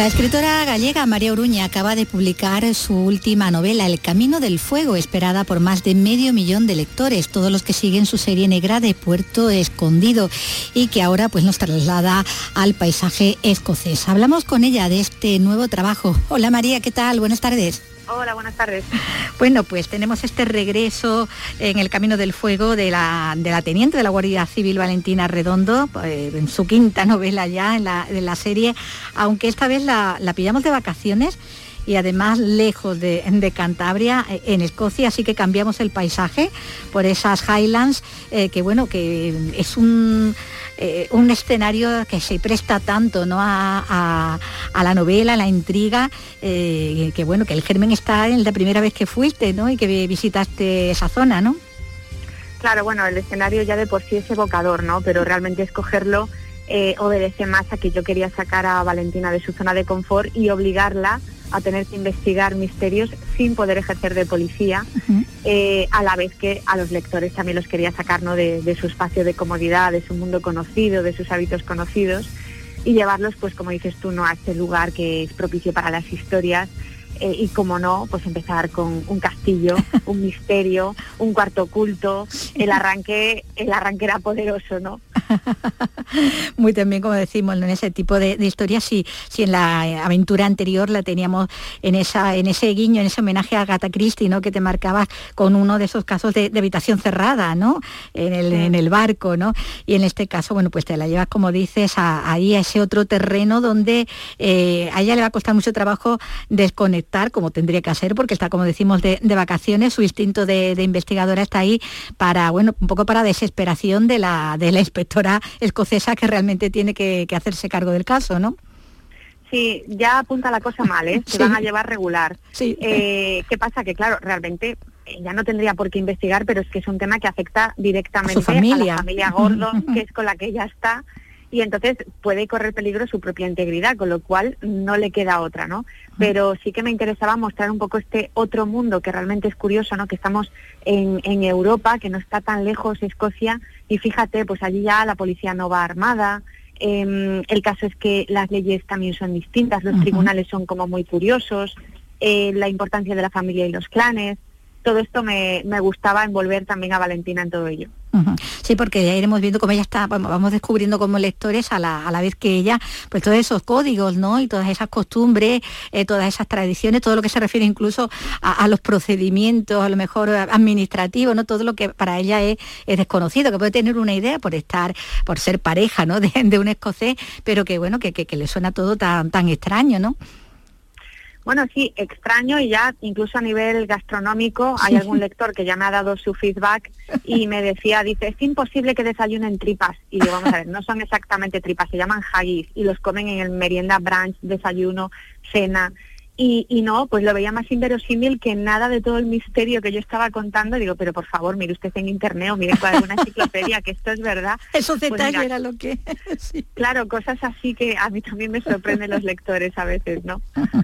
La escritora gallega María Uruña acaba de publicar su última novela, El Camino del Fuego, esperada por más de medio millón de lectores, todos los que siguen su serie negra de Puerto Escondido y que ahora pues nos traslada al paisaje escocés. Hablamos con ella de este nuevo trabajo. Hola María, ¿qué tal? Buenas tardes. Hola, buenas tardes. Bueno, pues tenemos este regreso en el Camino del Fuego de la, la teniente de la Guardia Civil Valentina Redondo, eh, en su quinta novela ya en la, la serie, aunque esta vez la, pillamos de vacaciones y además lejos de, Cantabria, eh, en Escocia, así que cambiamos el paisaje por esas Highlands, eh, que bueno, que es un eh, un escenario que se presta tanto ¿no? a, la novela, a la intriga, que bueno, que el germen está en la primera vez que fuiste ¿no? y que visitaste esa zona, ¿no? Claro, bueno, el escenario ya de por sí es evocador, ¿no? Pero realmente escogerlo eh, obedece más a que yo quería sacar a Valentina de su zona de confort y obligarla a tener que investigar misterios sin poder ejercer de policía, eh, a la vez que a los lectores también los quería sacar de, su espacio de comodidad, de su mundo conocido, de sus hábitos conocidos y llevarlos, pues como dices tú, no a este lugar que es propicio para las historias eh, y como no, pues empezar con un castillo, un misterio, un cuarto oculto, el arranque, el arranque era poderoso, ¿no? Muy también, como decimos, en ese tipo de, historias, si, si en la aventura anterior la teníamos en esa, en ese guiño, en ese homenaje a Agatha Christie, ¿no? Que te marcabas con uno de esos casos de, habitación cerrada, ¿no? En el, barco, ¿no? Y en este caso, bueno, pues te la llevas, como dices, ahí a ese otro terreno donde eh, a ella le va a costar mucho trabajo desconectar como tendría que hacer, porque está, como decimos, de, vacaciones, su instinto de, investigadora está ahí para, bueno, un poco para desesperación de la, de la inspectora escocesa que realmente tiene que, hacerse cargo del caso, ¿no? Sí, ya apunta la cosa mal, ¿eh? Se Sí. van a llevar regular. Sí. Eh, ¿Qué pasa? Que claro, realmente eh, ya no tendría por qué investigar, pero es que es un tema que afecta directamente A su familia. la familia Gordon, que es con la que ella está, y entonces puede correr peligro su propia integridad, con lo cual no le queda otra, ¿no? Pero sí que me interesaba mostrar un poco este otro mundo que realmente es curioso, ¿no? Que estamos en, en Europa, que no está tan lejos Escocia, y fíjate, pues allí ya la policía no va armada, Em, el caso es que las leyes también son distintas, los tribunales son como muy curiosos, eh, la importancia de la familia y los clanes. Todo esto me, me gustaba envolver también a Valentina en todo ello. Sí, porque ya iremos viendo cómo ella está, vamos, descubriendo como lectores a la, a la vez que ella, pues todos esos códigos, ¿no? Y todas esas costumbres, eh, todas esas tradiciones, todo lo que se refiere incluso a, a los procedimientos, a lo mejor eh, administrativos, ¿no? Todo lo que para ella es, es desconocido, que puede tener una idea por estar, por ser pareja, ¿no? De, de un escocés, pero que bueno, que, que, que le suena todo tan, tan extraño, ¿no? Bueno, sí, extraño y ya incluso a nivel gastronómico hay algún lector que ya me ha dado su feedback y me decía, dice, es imposible que desayunen tripas. Y digo, vamos a ver, no son exactamente tripas, se llaman haggis y los comen en el merienda, brunch, desayuno, cena. Y, y no, pues lo veía más inverosímil que nada de todo el misterio que yo estaba contando. Digo, pero por favor, mire usted en internet o mire con alguna enciclopedia que esto es verdad. Esos Pues detalles mira, era lo que... sí. Claro, cosas así que a mí también me sorprenden los lectores a veces, ¿no?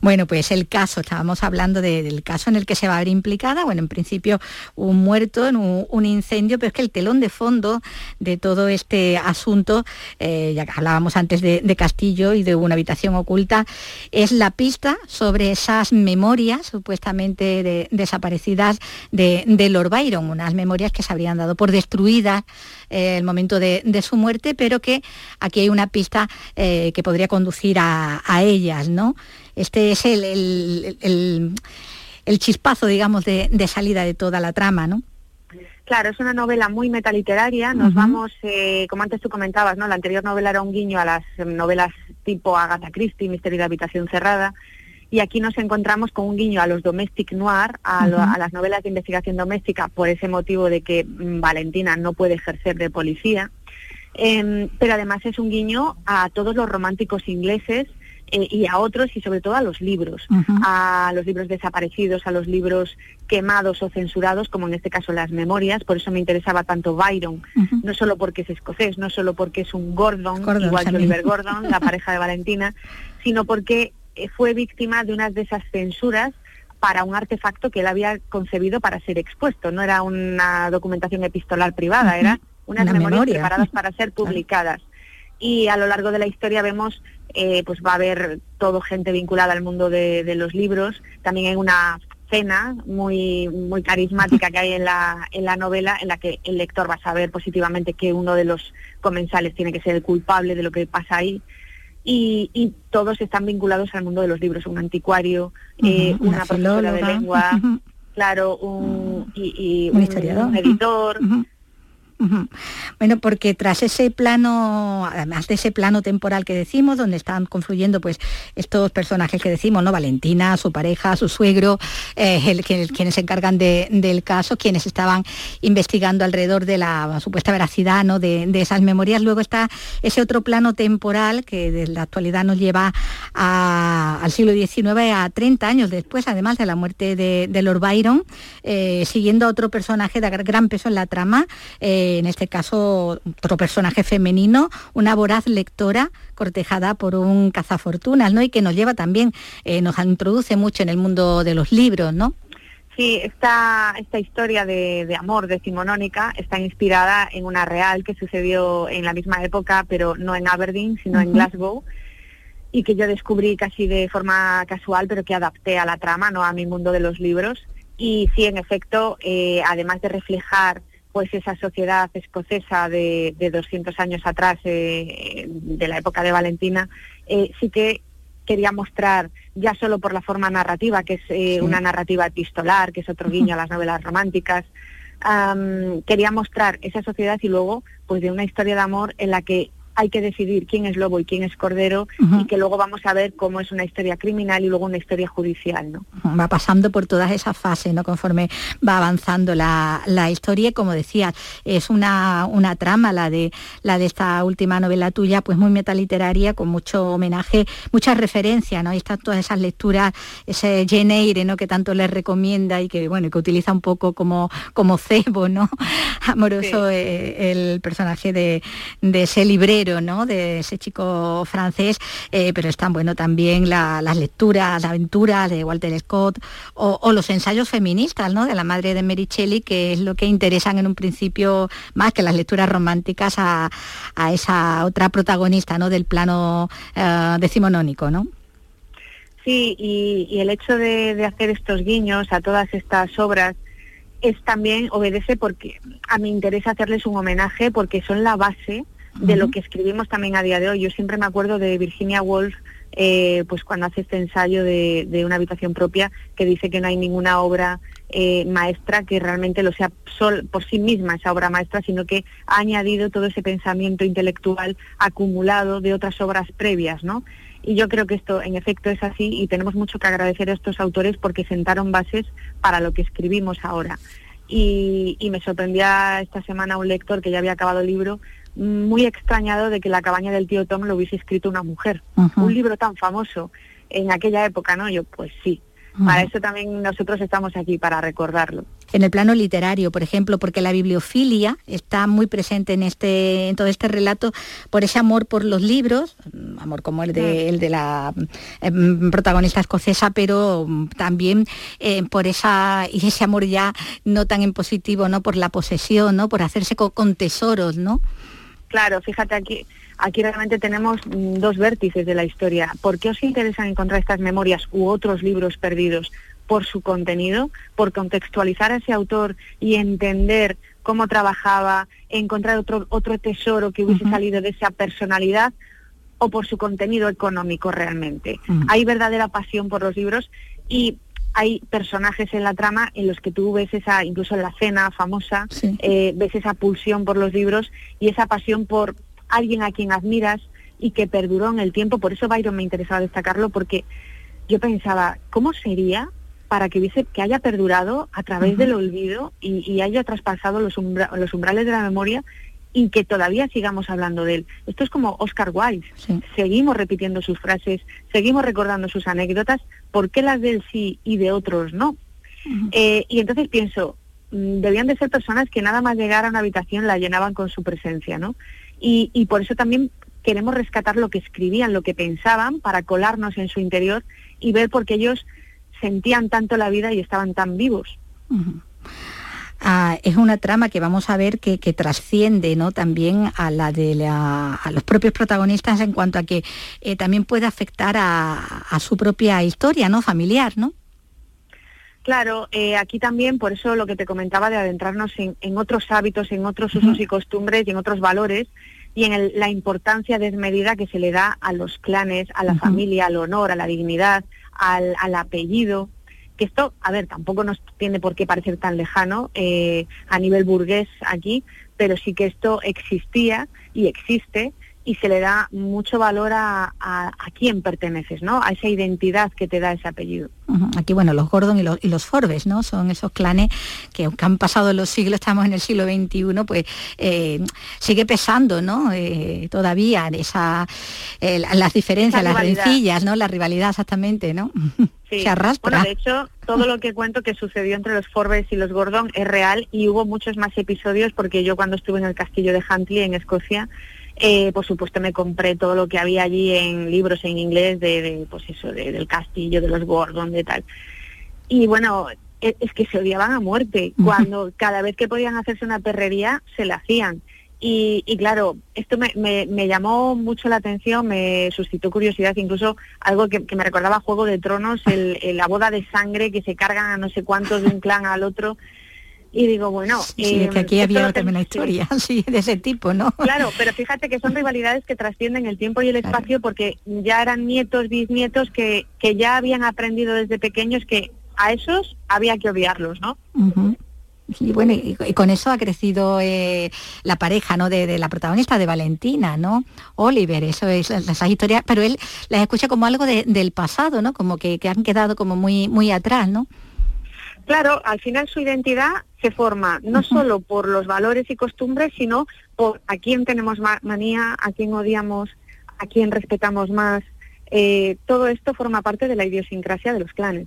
Bueno, pues el caso, estábamos hablando de- del caso en el que se va a ver implicada, bueno, en principio un muerto en un, un incendio, pero es que el telón de fondo de todo este asunto, eh, ya que hablábamos antes de, de Castillo y de una habitación oculta, es la pista sobre esas memorias supuestamente de- desaparecidas de, Lord Byron, unas memorias que se habrían dado por destruidas eh, el momento de, de su muerte, pero que aquí hay una pista eh, que podría conducir a, a ellas, ¿no? Este es el, el- el- el chispazo, digamos, de, de salida de toda la trama, ¿no? Claro, es una novela muy metaliteraria. Nos vamos, eh, como antes tú comentabas, ¿no? La anterior novela era un guiño a las eh, novelas tipo Agatha Christie, Misterio de Habitación Cerrada. Y aquí nos encontramos con un guiño a los domestic noir, a, lo- a las novelas de investigación doméstica, por ese motivo de que mm, Valentina no puede ejercer de policía. Em, pero además es un guiño a todos los románticos ingleses eh, y a otros y sobre todo a los libros, a los libros desaparecidos, a los libros quemados o censurados, como en este caso las memorias. Por eso me interesaba tanto Byron, no solo porque es escocés, no solo porque es un Gordon, Gordon igual que. Oliver Gordon, la pareja de Valentina, sino porque eh, fue víctima de unas de esas censuras para un artefacto que él había concebido para ser expuesto. No era una documentación epistolar privada, Ujú. era unas Una memorias memoria. preparadas para ser publicadas. Y a lo largo de la historia vemos, eh, pues va a haber todo gente vinculada al mundo de, de los libros. También hay una cena muy muy carismática que hay en la, en la novela en la que el lector va a saber positivamente que uno de los comensales tiene que ser el culpable de lo que pasa ahí. Y, y todos están vinculados al mundo de los libros, un anticuario, eh, una, profesora de lengua, claro, un, y, y Un historiador. un editor. Bueno, porque tras ese plano, además de ese plano temporal que decimos, donde están confluyendo pues estos personajes que decimos, ¿no? Valentina, su pareja, su suegro, eh, quienes se encargan de- del caso, quienes estaban investigando alrededor de la supuesta veracidad ¿no? de, esas memorias. Luego está ese otro plano temporal que de la actualidad nos lleva al siglo XIX, a 30 años después, además de la muerte de, de Lord Byron, eh, siguiendo a otro personaje de gran peso en la trama, eh, en este caso otro personaje femenino, una voraz lectora cortejada por un cazafortunas, ¿no? Y que nos lleva también, eh, nos introduce mucho en el mundo de los libros, ¿no? Sí, esta, esta historia de, de amor decimonónica está inspirada en una real que sucedió en la misma época, pero no en Aberdeen, sino en. Glasgow, y que yo descubrí casi de forma casual, pero que adapté a la trama, no a mi mundo de los libros. Y sí, en efecto, eh, además de reflejar pues esa sociedad escocesa de, de 200 años atrás, eh, de la época de Valentina, eh, sí que quería mostrar, ya solo por la forma narrativa, que es eh, Sí. una narrativa epistolar, que es otro guiño a las novelas románticas, quería mostrar esa sociedad y luego, pues de una historia de amor en la que hay que decidir quién es lobo y quién es cordero y que luego vamos a ver cómo es una historia criminal y luego una historia judicial, ¿no? Va pasando por todas esas fases, ¿no? Conforme va avanzando la, la historia, como decías, es una, una trama la de la de esta última novela tuya, pues muy metaliteraria, con mucho homenaje, muchas referencias, ¿no? Ahí están todas esas lecturas, ese Jane ¿no? Que tanto les recomienda y que bueno, que utiliza un poco como, como cebo, ¿no? Amoroso eh, el personaje de, de ese librero de ese chico francés, eh, pero están bueno también las lecturas, la aventura de Walter Scott o, los ensayos feministas ¿no? de la madre de Mary que es lo que interesan en un principio más que las lecturas románticas a, esa otra protagonista ¿no? del plano eh, decimonónico. ¿no? Sí, y, el hecho de, hacer estos guiños a todas estas obras es también obedece porque a mí interesa hacerles un homenaje porque son la base de lo que escribimos también a día de hoy. Yo siempre me acuerdo de Virginia Woolf, eh, pues cuando hace este ensayo de, una habitación propia, que dice que no hay ninguna obra eh, maestra que realmente lo sea por sí misma esa obra maestra, sino que ha añadido todo ese pensamiento intelectual acumulado de otras obras previas, ¿no? Y yo creo que esto en efecto es así y tenemos mucho que agradecer a estos autores porque sentaron bases para lo que escribimos ahora. Y, y me sorprendía esta semana un lector que ya había acabado el libro muy extrañado de que la cabaña del tío Tom lo hubiese escrito una mujer. Un libro tan famoso en aquella época, ¿no? Yo, pues sí. Para eso también nosotros estamos aquí, para recordarlo. En el plano literario, por ejemplo, porque la bibliofilia está muy presente en, este, en todo este relato por ese amor por los libros, amor como el de, mm. el de la em, protagonista escocesa, pero también eh, por esa, y ese amor ya no tan en positivo, ¿no? Por la posesión, ¿no? Por hacerse con tesoros, ¿no? Claro, fíjate aquí, aquí realmente tenemos mm, dos vértices de la historia. ¿Por qué os interesa encontrar estas memorias u otros libros perdidos? Por su contenido, por contextualizar a ese autor y entender cómo trabajaba, encontrar otro, otro tesoro que hubiese salido de esa personalidad o por su contenido económico realmente. Hay verdadera pasión por los libros y hay personajes en la trama en los que tú ves esa, incluso en la cena famosa, eh, ves esa pulsión por los libros y esa pasión por alguien a quien admiras y que perduró en el tiempo. Por eso Byron me interesaba destacarlo, porque yo pensaba, ¿cómo sería para que hubiese, que haya perdurado a través del olvido y, haya traspasado los, los umbrales de la memoria y que todavía sigamos hablando de él. Esto es como Oscar Wilde. Seguimos repitiendo sus frases, seguimos recordando sus anécdotas, ¿por qué las de él sí y de otros no? Eh, y entonces pienso, mm, debían de ser personas que nada más llegar a una habitación la llenaban con su presencia, ¿no? Y, y por eso también queremos rescatar lo que escribían, lo que pensaban, para colarnos en su interior y ver por qué ellos sentían tanto la vida y estaban tan vivos. Ah, es una trama que vamos a ver que, trasciende ¿no? también a la de a los propios protagonistas en cuanto a que eh, también puede afectar a, su propia historia ¿no? familiar, ¿no? Claro, eh, aquí también, por eso lo que te comentaba de adentrarnos en, otros hábitos, en otros usos y costumbres y en otros valores y en la importancia desmedida que se le da a los clanes, a la familia, al honor, a la dignidad, al, al apellido que esto, a ver, tampoco nos tiene por qué parecer tan lejano eh, a nivel burgués aquí, pero sí que esto existía y existe y se le da mucho valor a, a, quién perteneces, ¿no? A esa identidad que te da ese apellido. Aquí, bueno, los Gordon y los, y los, Forbes, ¿no? Son esos clanes que aunque han pasado los siglos, estamos en el siglo XXI, pues eh, sigue pesando, ¿no? Eh, todavía esa, las diferencias, las rencillas, ¿no? La rivalidad exactamente, ¿no? Sí. Se arrastra. Bueno, de hecho, todo lo que cuento que sucedió entre los Forbes y los Gordon es real y hubo muchos más episodios porque yo cuando estuve en el castillo de Huntley en Escocia, eh, por supuesto me compré todo lo que había allí en libros en inglés de, pues eso, del castillo, de los Gordon, de tal. Y bueno, e, es, que se odiaban a muerte. Cuando cada vez que podían hacerse una perrería, se la hacían. Y, claro, esto me, me, llamó mucho la atención, me suscitó curiosidad, incluso algo que, me recordaba Juego de Tronos, el, la boda de sangre que se cargan a no sé cuántos de un clan al otro. Y digo, bueno... Sí, es que aquí había también una historia así, de ese tipo, ¿no? Claro, pero fíjate que son rivalidades que trascienden el tiempo y el espacio porque ya eran nietos, bisnietos que, que ya habían aprendido desde pequeños que a esos había que odiarlos, ¿no? Y bueno, y, con eso ha crecido eh, la pareja, ¿no? De, la protagonista de Valentina, ¿no? Oliver, eso es esa historia, pero él las escucha como algo del pasado, ¿no? Como que, han quedado como muy, muy atrás, ¿no? Claro, al final su identidad se forma no solo por los valores y costumbres, sino por a quién tenemos manía, a quién odiamos, a quién respetamos más. Eh, todo esto forma parte de la idiosincrasia de los clanes.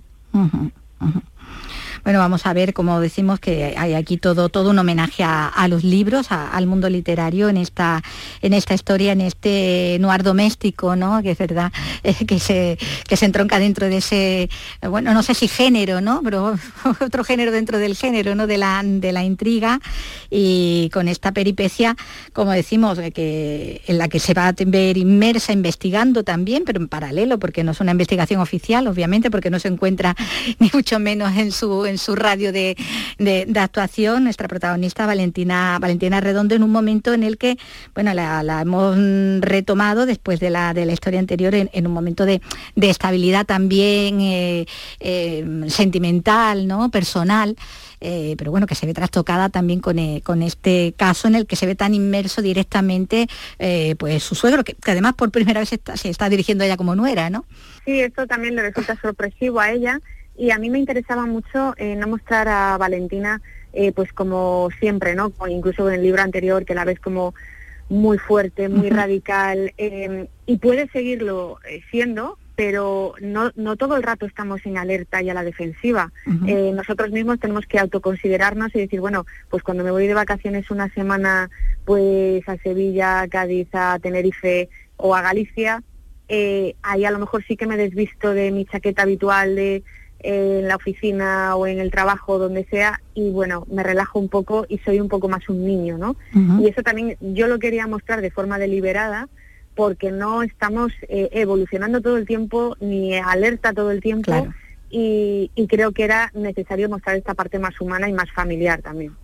Bueno, vamos a ver, como decimos, que hay aquí todo, todo un homenaje a, los libros, al mundo literario en esta, en esta historia, en este noir doméstico, ¿no? Que es verdad, eh, que, se, que se entronca dentro de ese, bueno, no sé si género, ¿no? Pero otro género dentro del género, ¿no? De la, de la intriga y con esta peripecia, como decimos, que, en la que se va a ver inmersa investigando también, pero en paralelo, porque no es una investigación oficial, obviamente, porque no se encuentra ni mucho menos en su en su radio de, actuación, nuestra protagonista Valentina, Valentina Redondo, en un momento en el que, bueno, la, hemos retomado después de la, de la historia anterior en, un momento de, estabilidad también eh, eh, sentimental, ¿no? personal. Eh, pero bueno, que se ve trastocada también con, este caso en el que se ve tan inmerso directamente pues su suegro, que, además por primera vez se está dirigiendo a ella como nuera, ¿no? Sí, esto también le resulta sorpresivo a ella y a mí me interesaba mucho eh, no mostrar a Valentina eh, pues como siempre, ¿no? Incluso en el libro anterior que la ves como muy fuerte, muy radical em, y puede seguirlo eh, siendo, pero no, no todo el rato estamos en alerta y a la defensiva. nosotros mismos tenemos que autoconsiderarnos y decir, bueno, pues cuando me voy de vacaciones una semana pues a Sevilla, a Cádiz, a Tenerife o a Galicia, ahí a lo mejor sí que me desvisto de mi chaqueta habitual de en la oficina o en el trabajo, donde sea, y bueno, me relajo un poco y soy un poco más un niño, ¿no? Y eso también yo lo quería mostrar de forma deliberada porque no estamos eh, evolucionando todo el tiempo ni alerta todo el tiempo y, creo que era necesario mostrar esta parte más humana y más familiar también.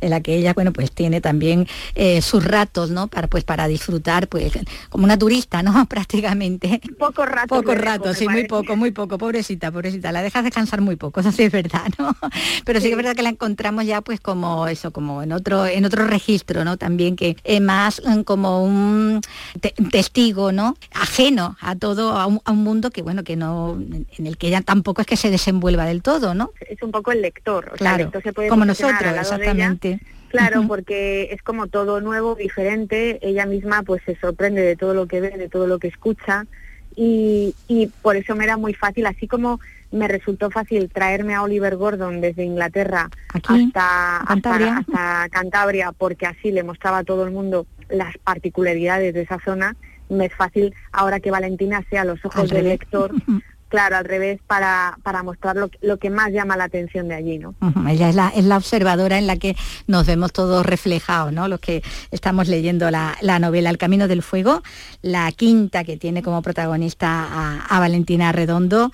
En la que ella, bueno, pues tiene también eh, sus ratos, ¿no? Para, pues para disfrutar, pues como una turista, ¿no? Prácticamente. Poco rato. Poco rato, sí, muy poco, muy poco, pobrecita, pobrecita. La dejas descansar muy poco, eso sí es verdad, ¿no? Pero sí, que es verdad que la encontramos ya pues como eso, como en otro, en otro registro, ¿no? También que es más mm, como un testigo, ¿no? Ajeno a todo, a un, mundo que, bueno, que no, en el que ella tampoco tampoco es que se desenvuelva del todo, ¿no? Es un poco el lector, o claro, se puede como nosotros, exactamente. Claro, porque es como todo nuevo, diferente, ella misma pues se sorprende de todo lo que ve, de todo lo que escucha y, y por eso me era muy fácil, así como me resultó fácil traerme a Oliver Gordon desde Inglaterra hasta, Cantabria. hasta, Cantabria, porque así le mostraba a todo el mundo las particularidades de esa zona, me es fácil ahora que Valentina sea los ojos del lector claro, al revés, para, para mostrar lo, que más llama la atención de allí, ¿no? Ella es la, es la observadora en la que nos vemos todos reflejados, ¿no? Los que estamos leyendo la, novela El Camino del Fuego, la quinta que tiene como protagonista a, Valentina Redondo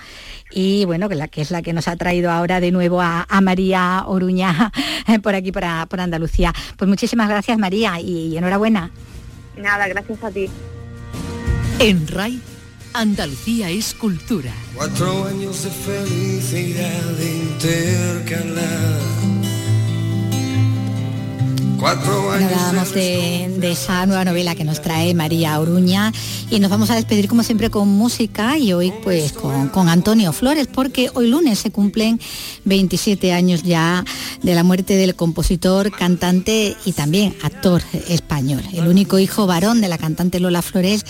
y bueno, que, la, que es la que nos ha traído ahora de nuevo a, María Oruña por aquí, para, por Andalucía. Pues muchísimas gracias María y, y enhorabuena. Nada, gracias a ti. En RAI Andalucía es cultura. Cuatro años de felicidad intercalada Hablábamos de, de, esa nueva novela que nos trae María Oruña. Y nos vamos a despedir como siempre con música y hoy pues con, con, Antonio Flores porque hoy lunes se cumplen 27 años ya de la muerte del compositor, cantante y también actor español, el único hijo varón de la cantante Lola Flores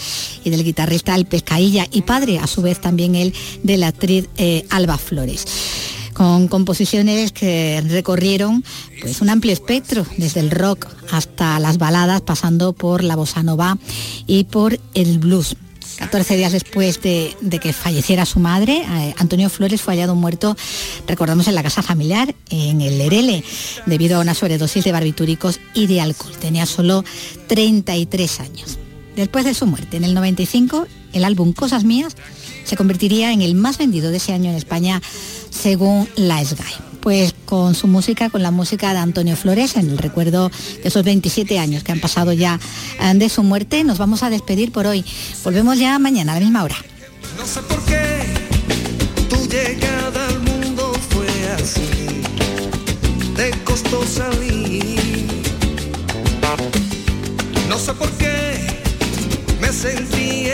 y del guitarrista El Pescailla y padre a su vez también él de la actriz eh, Alba Flores con composiciones que recorrieron pues, un amplio espectro, desde el rock hasta las baladas, pasando por la bossa nova y por el blues. 14 días después de, que falleciera su madre, eh, Antonio Flores fue hallado muerto, recordamos, en la casa familiar, en el Lerele, debido a una sobredosis de barbitúricos y de alcohol. Tenía solo 33 años. Después de su muerte, en el 95, el álbum Cosas Mías se convertiría en el más vendido de ese año en España según la SGAE. Pues con su música, con la música de Antonio Flores, en el recuerdo de esos 27 años que han pasado ya eh, de su muerte, nos vamos a despedir por hoy. Volvemos ya mañana a la misma hora. No sé por qué tu llegada al mundo fue así. costó salir. No sé por qué me sentí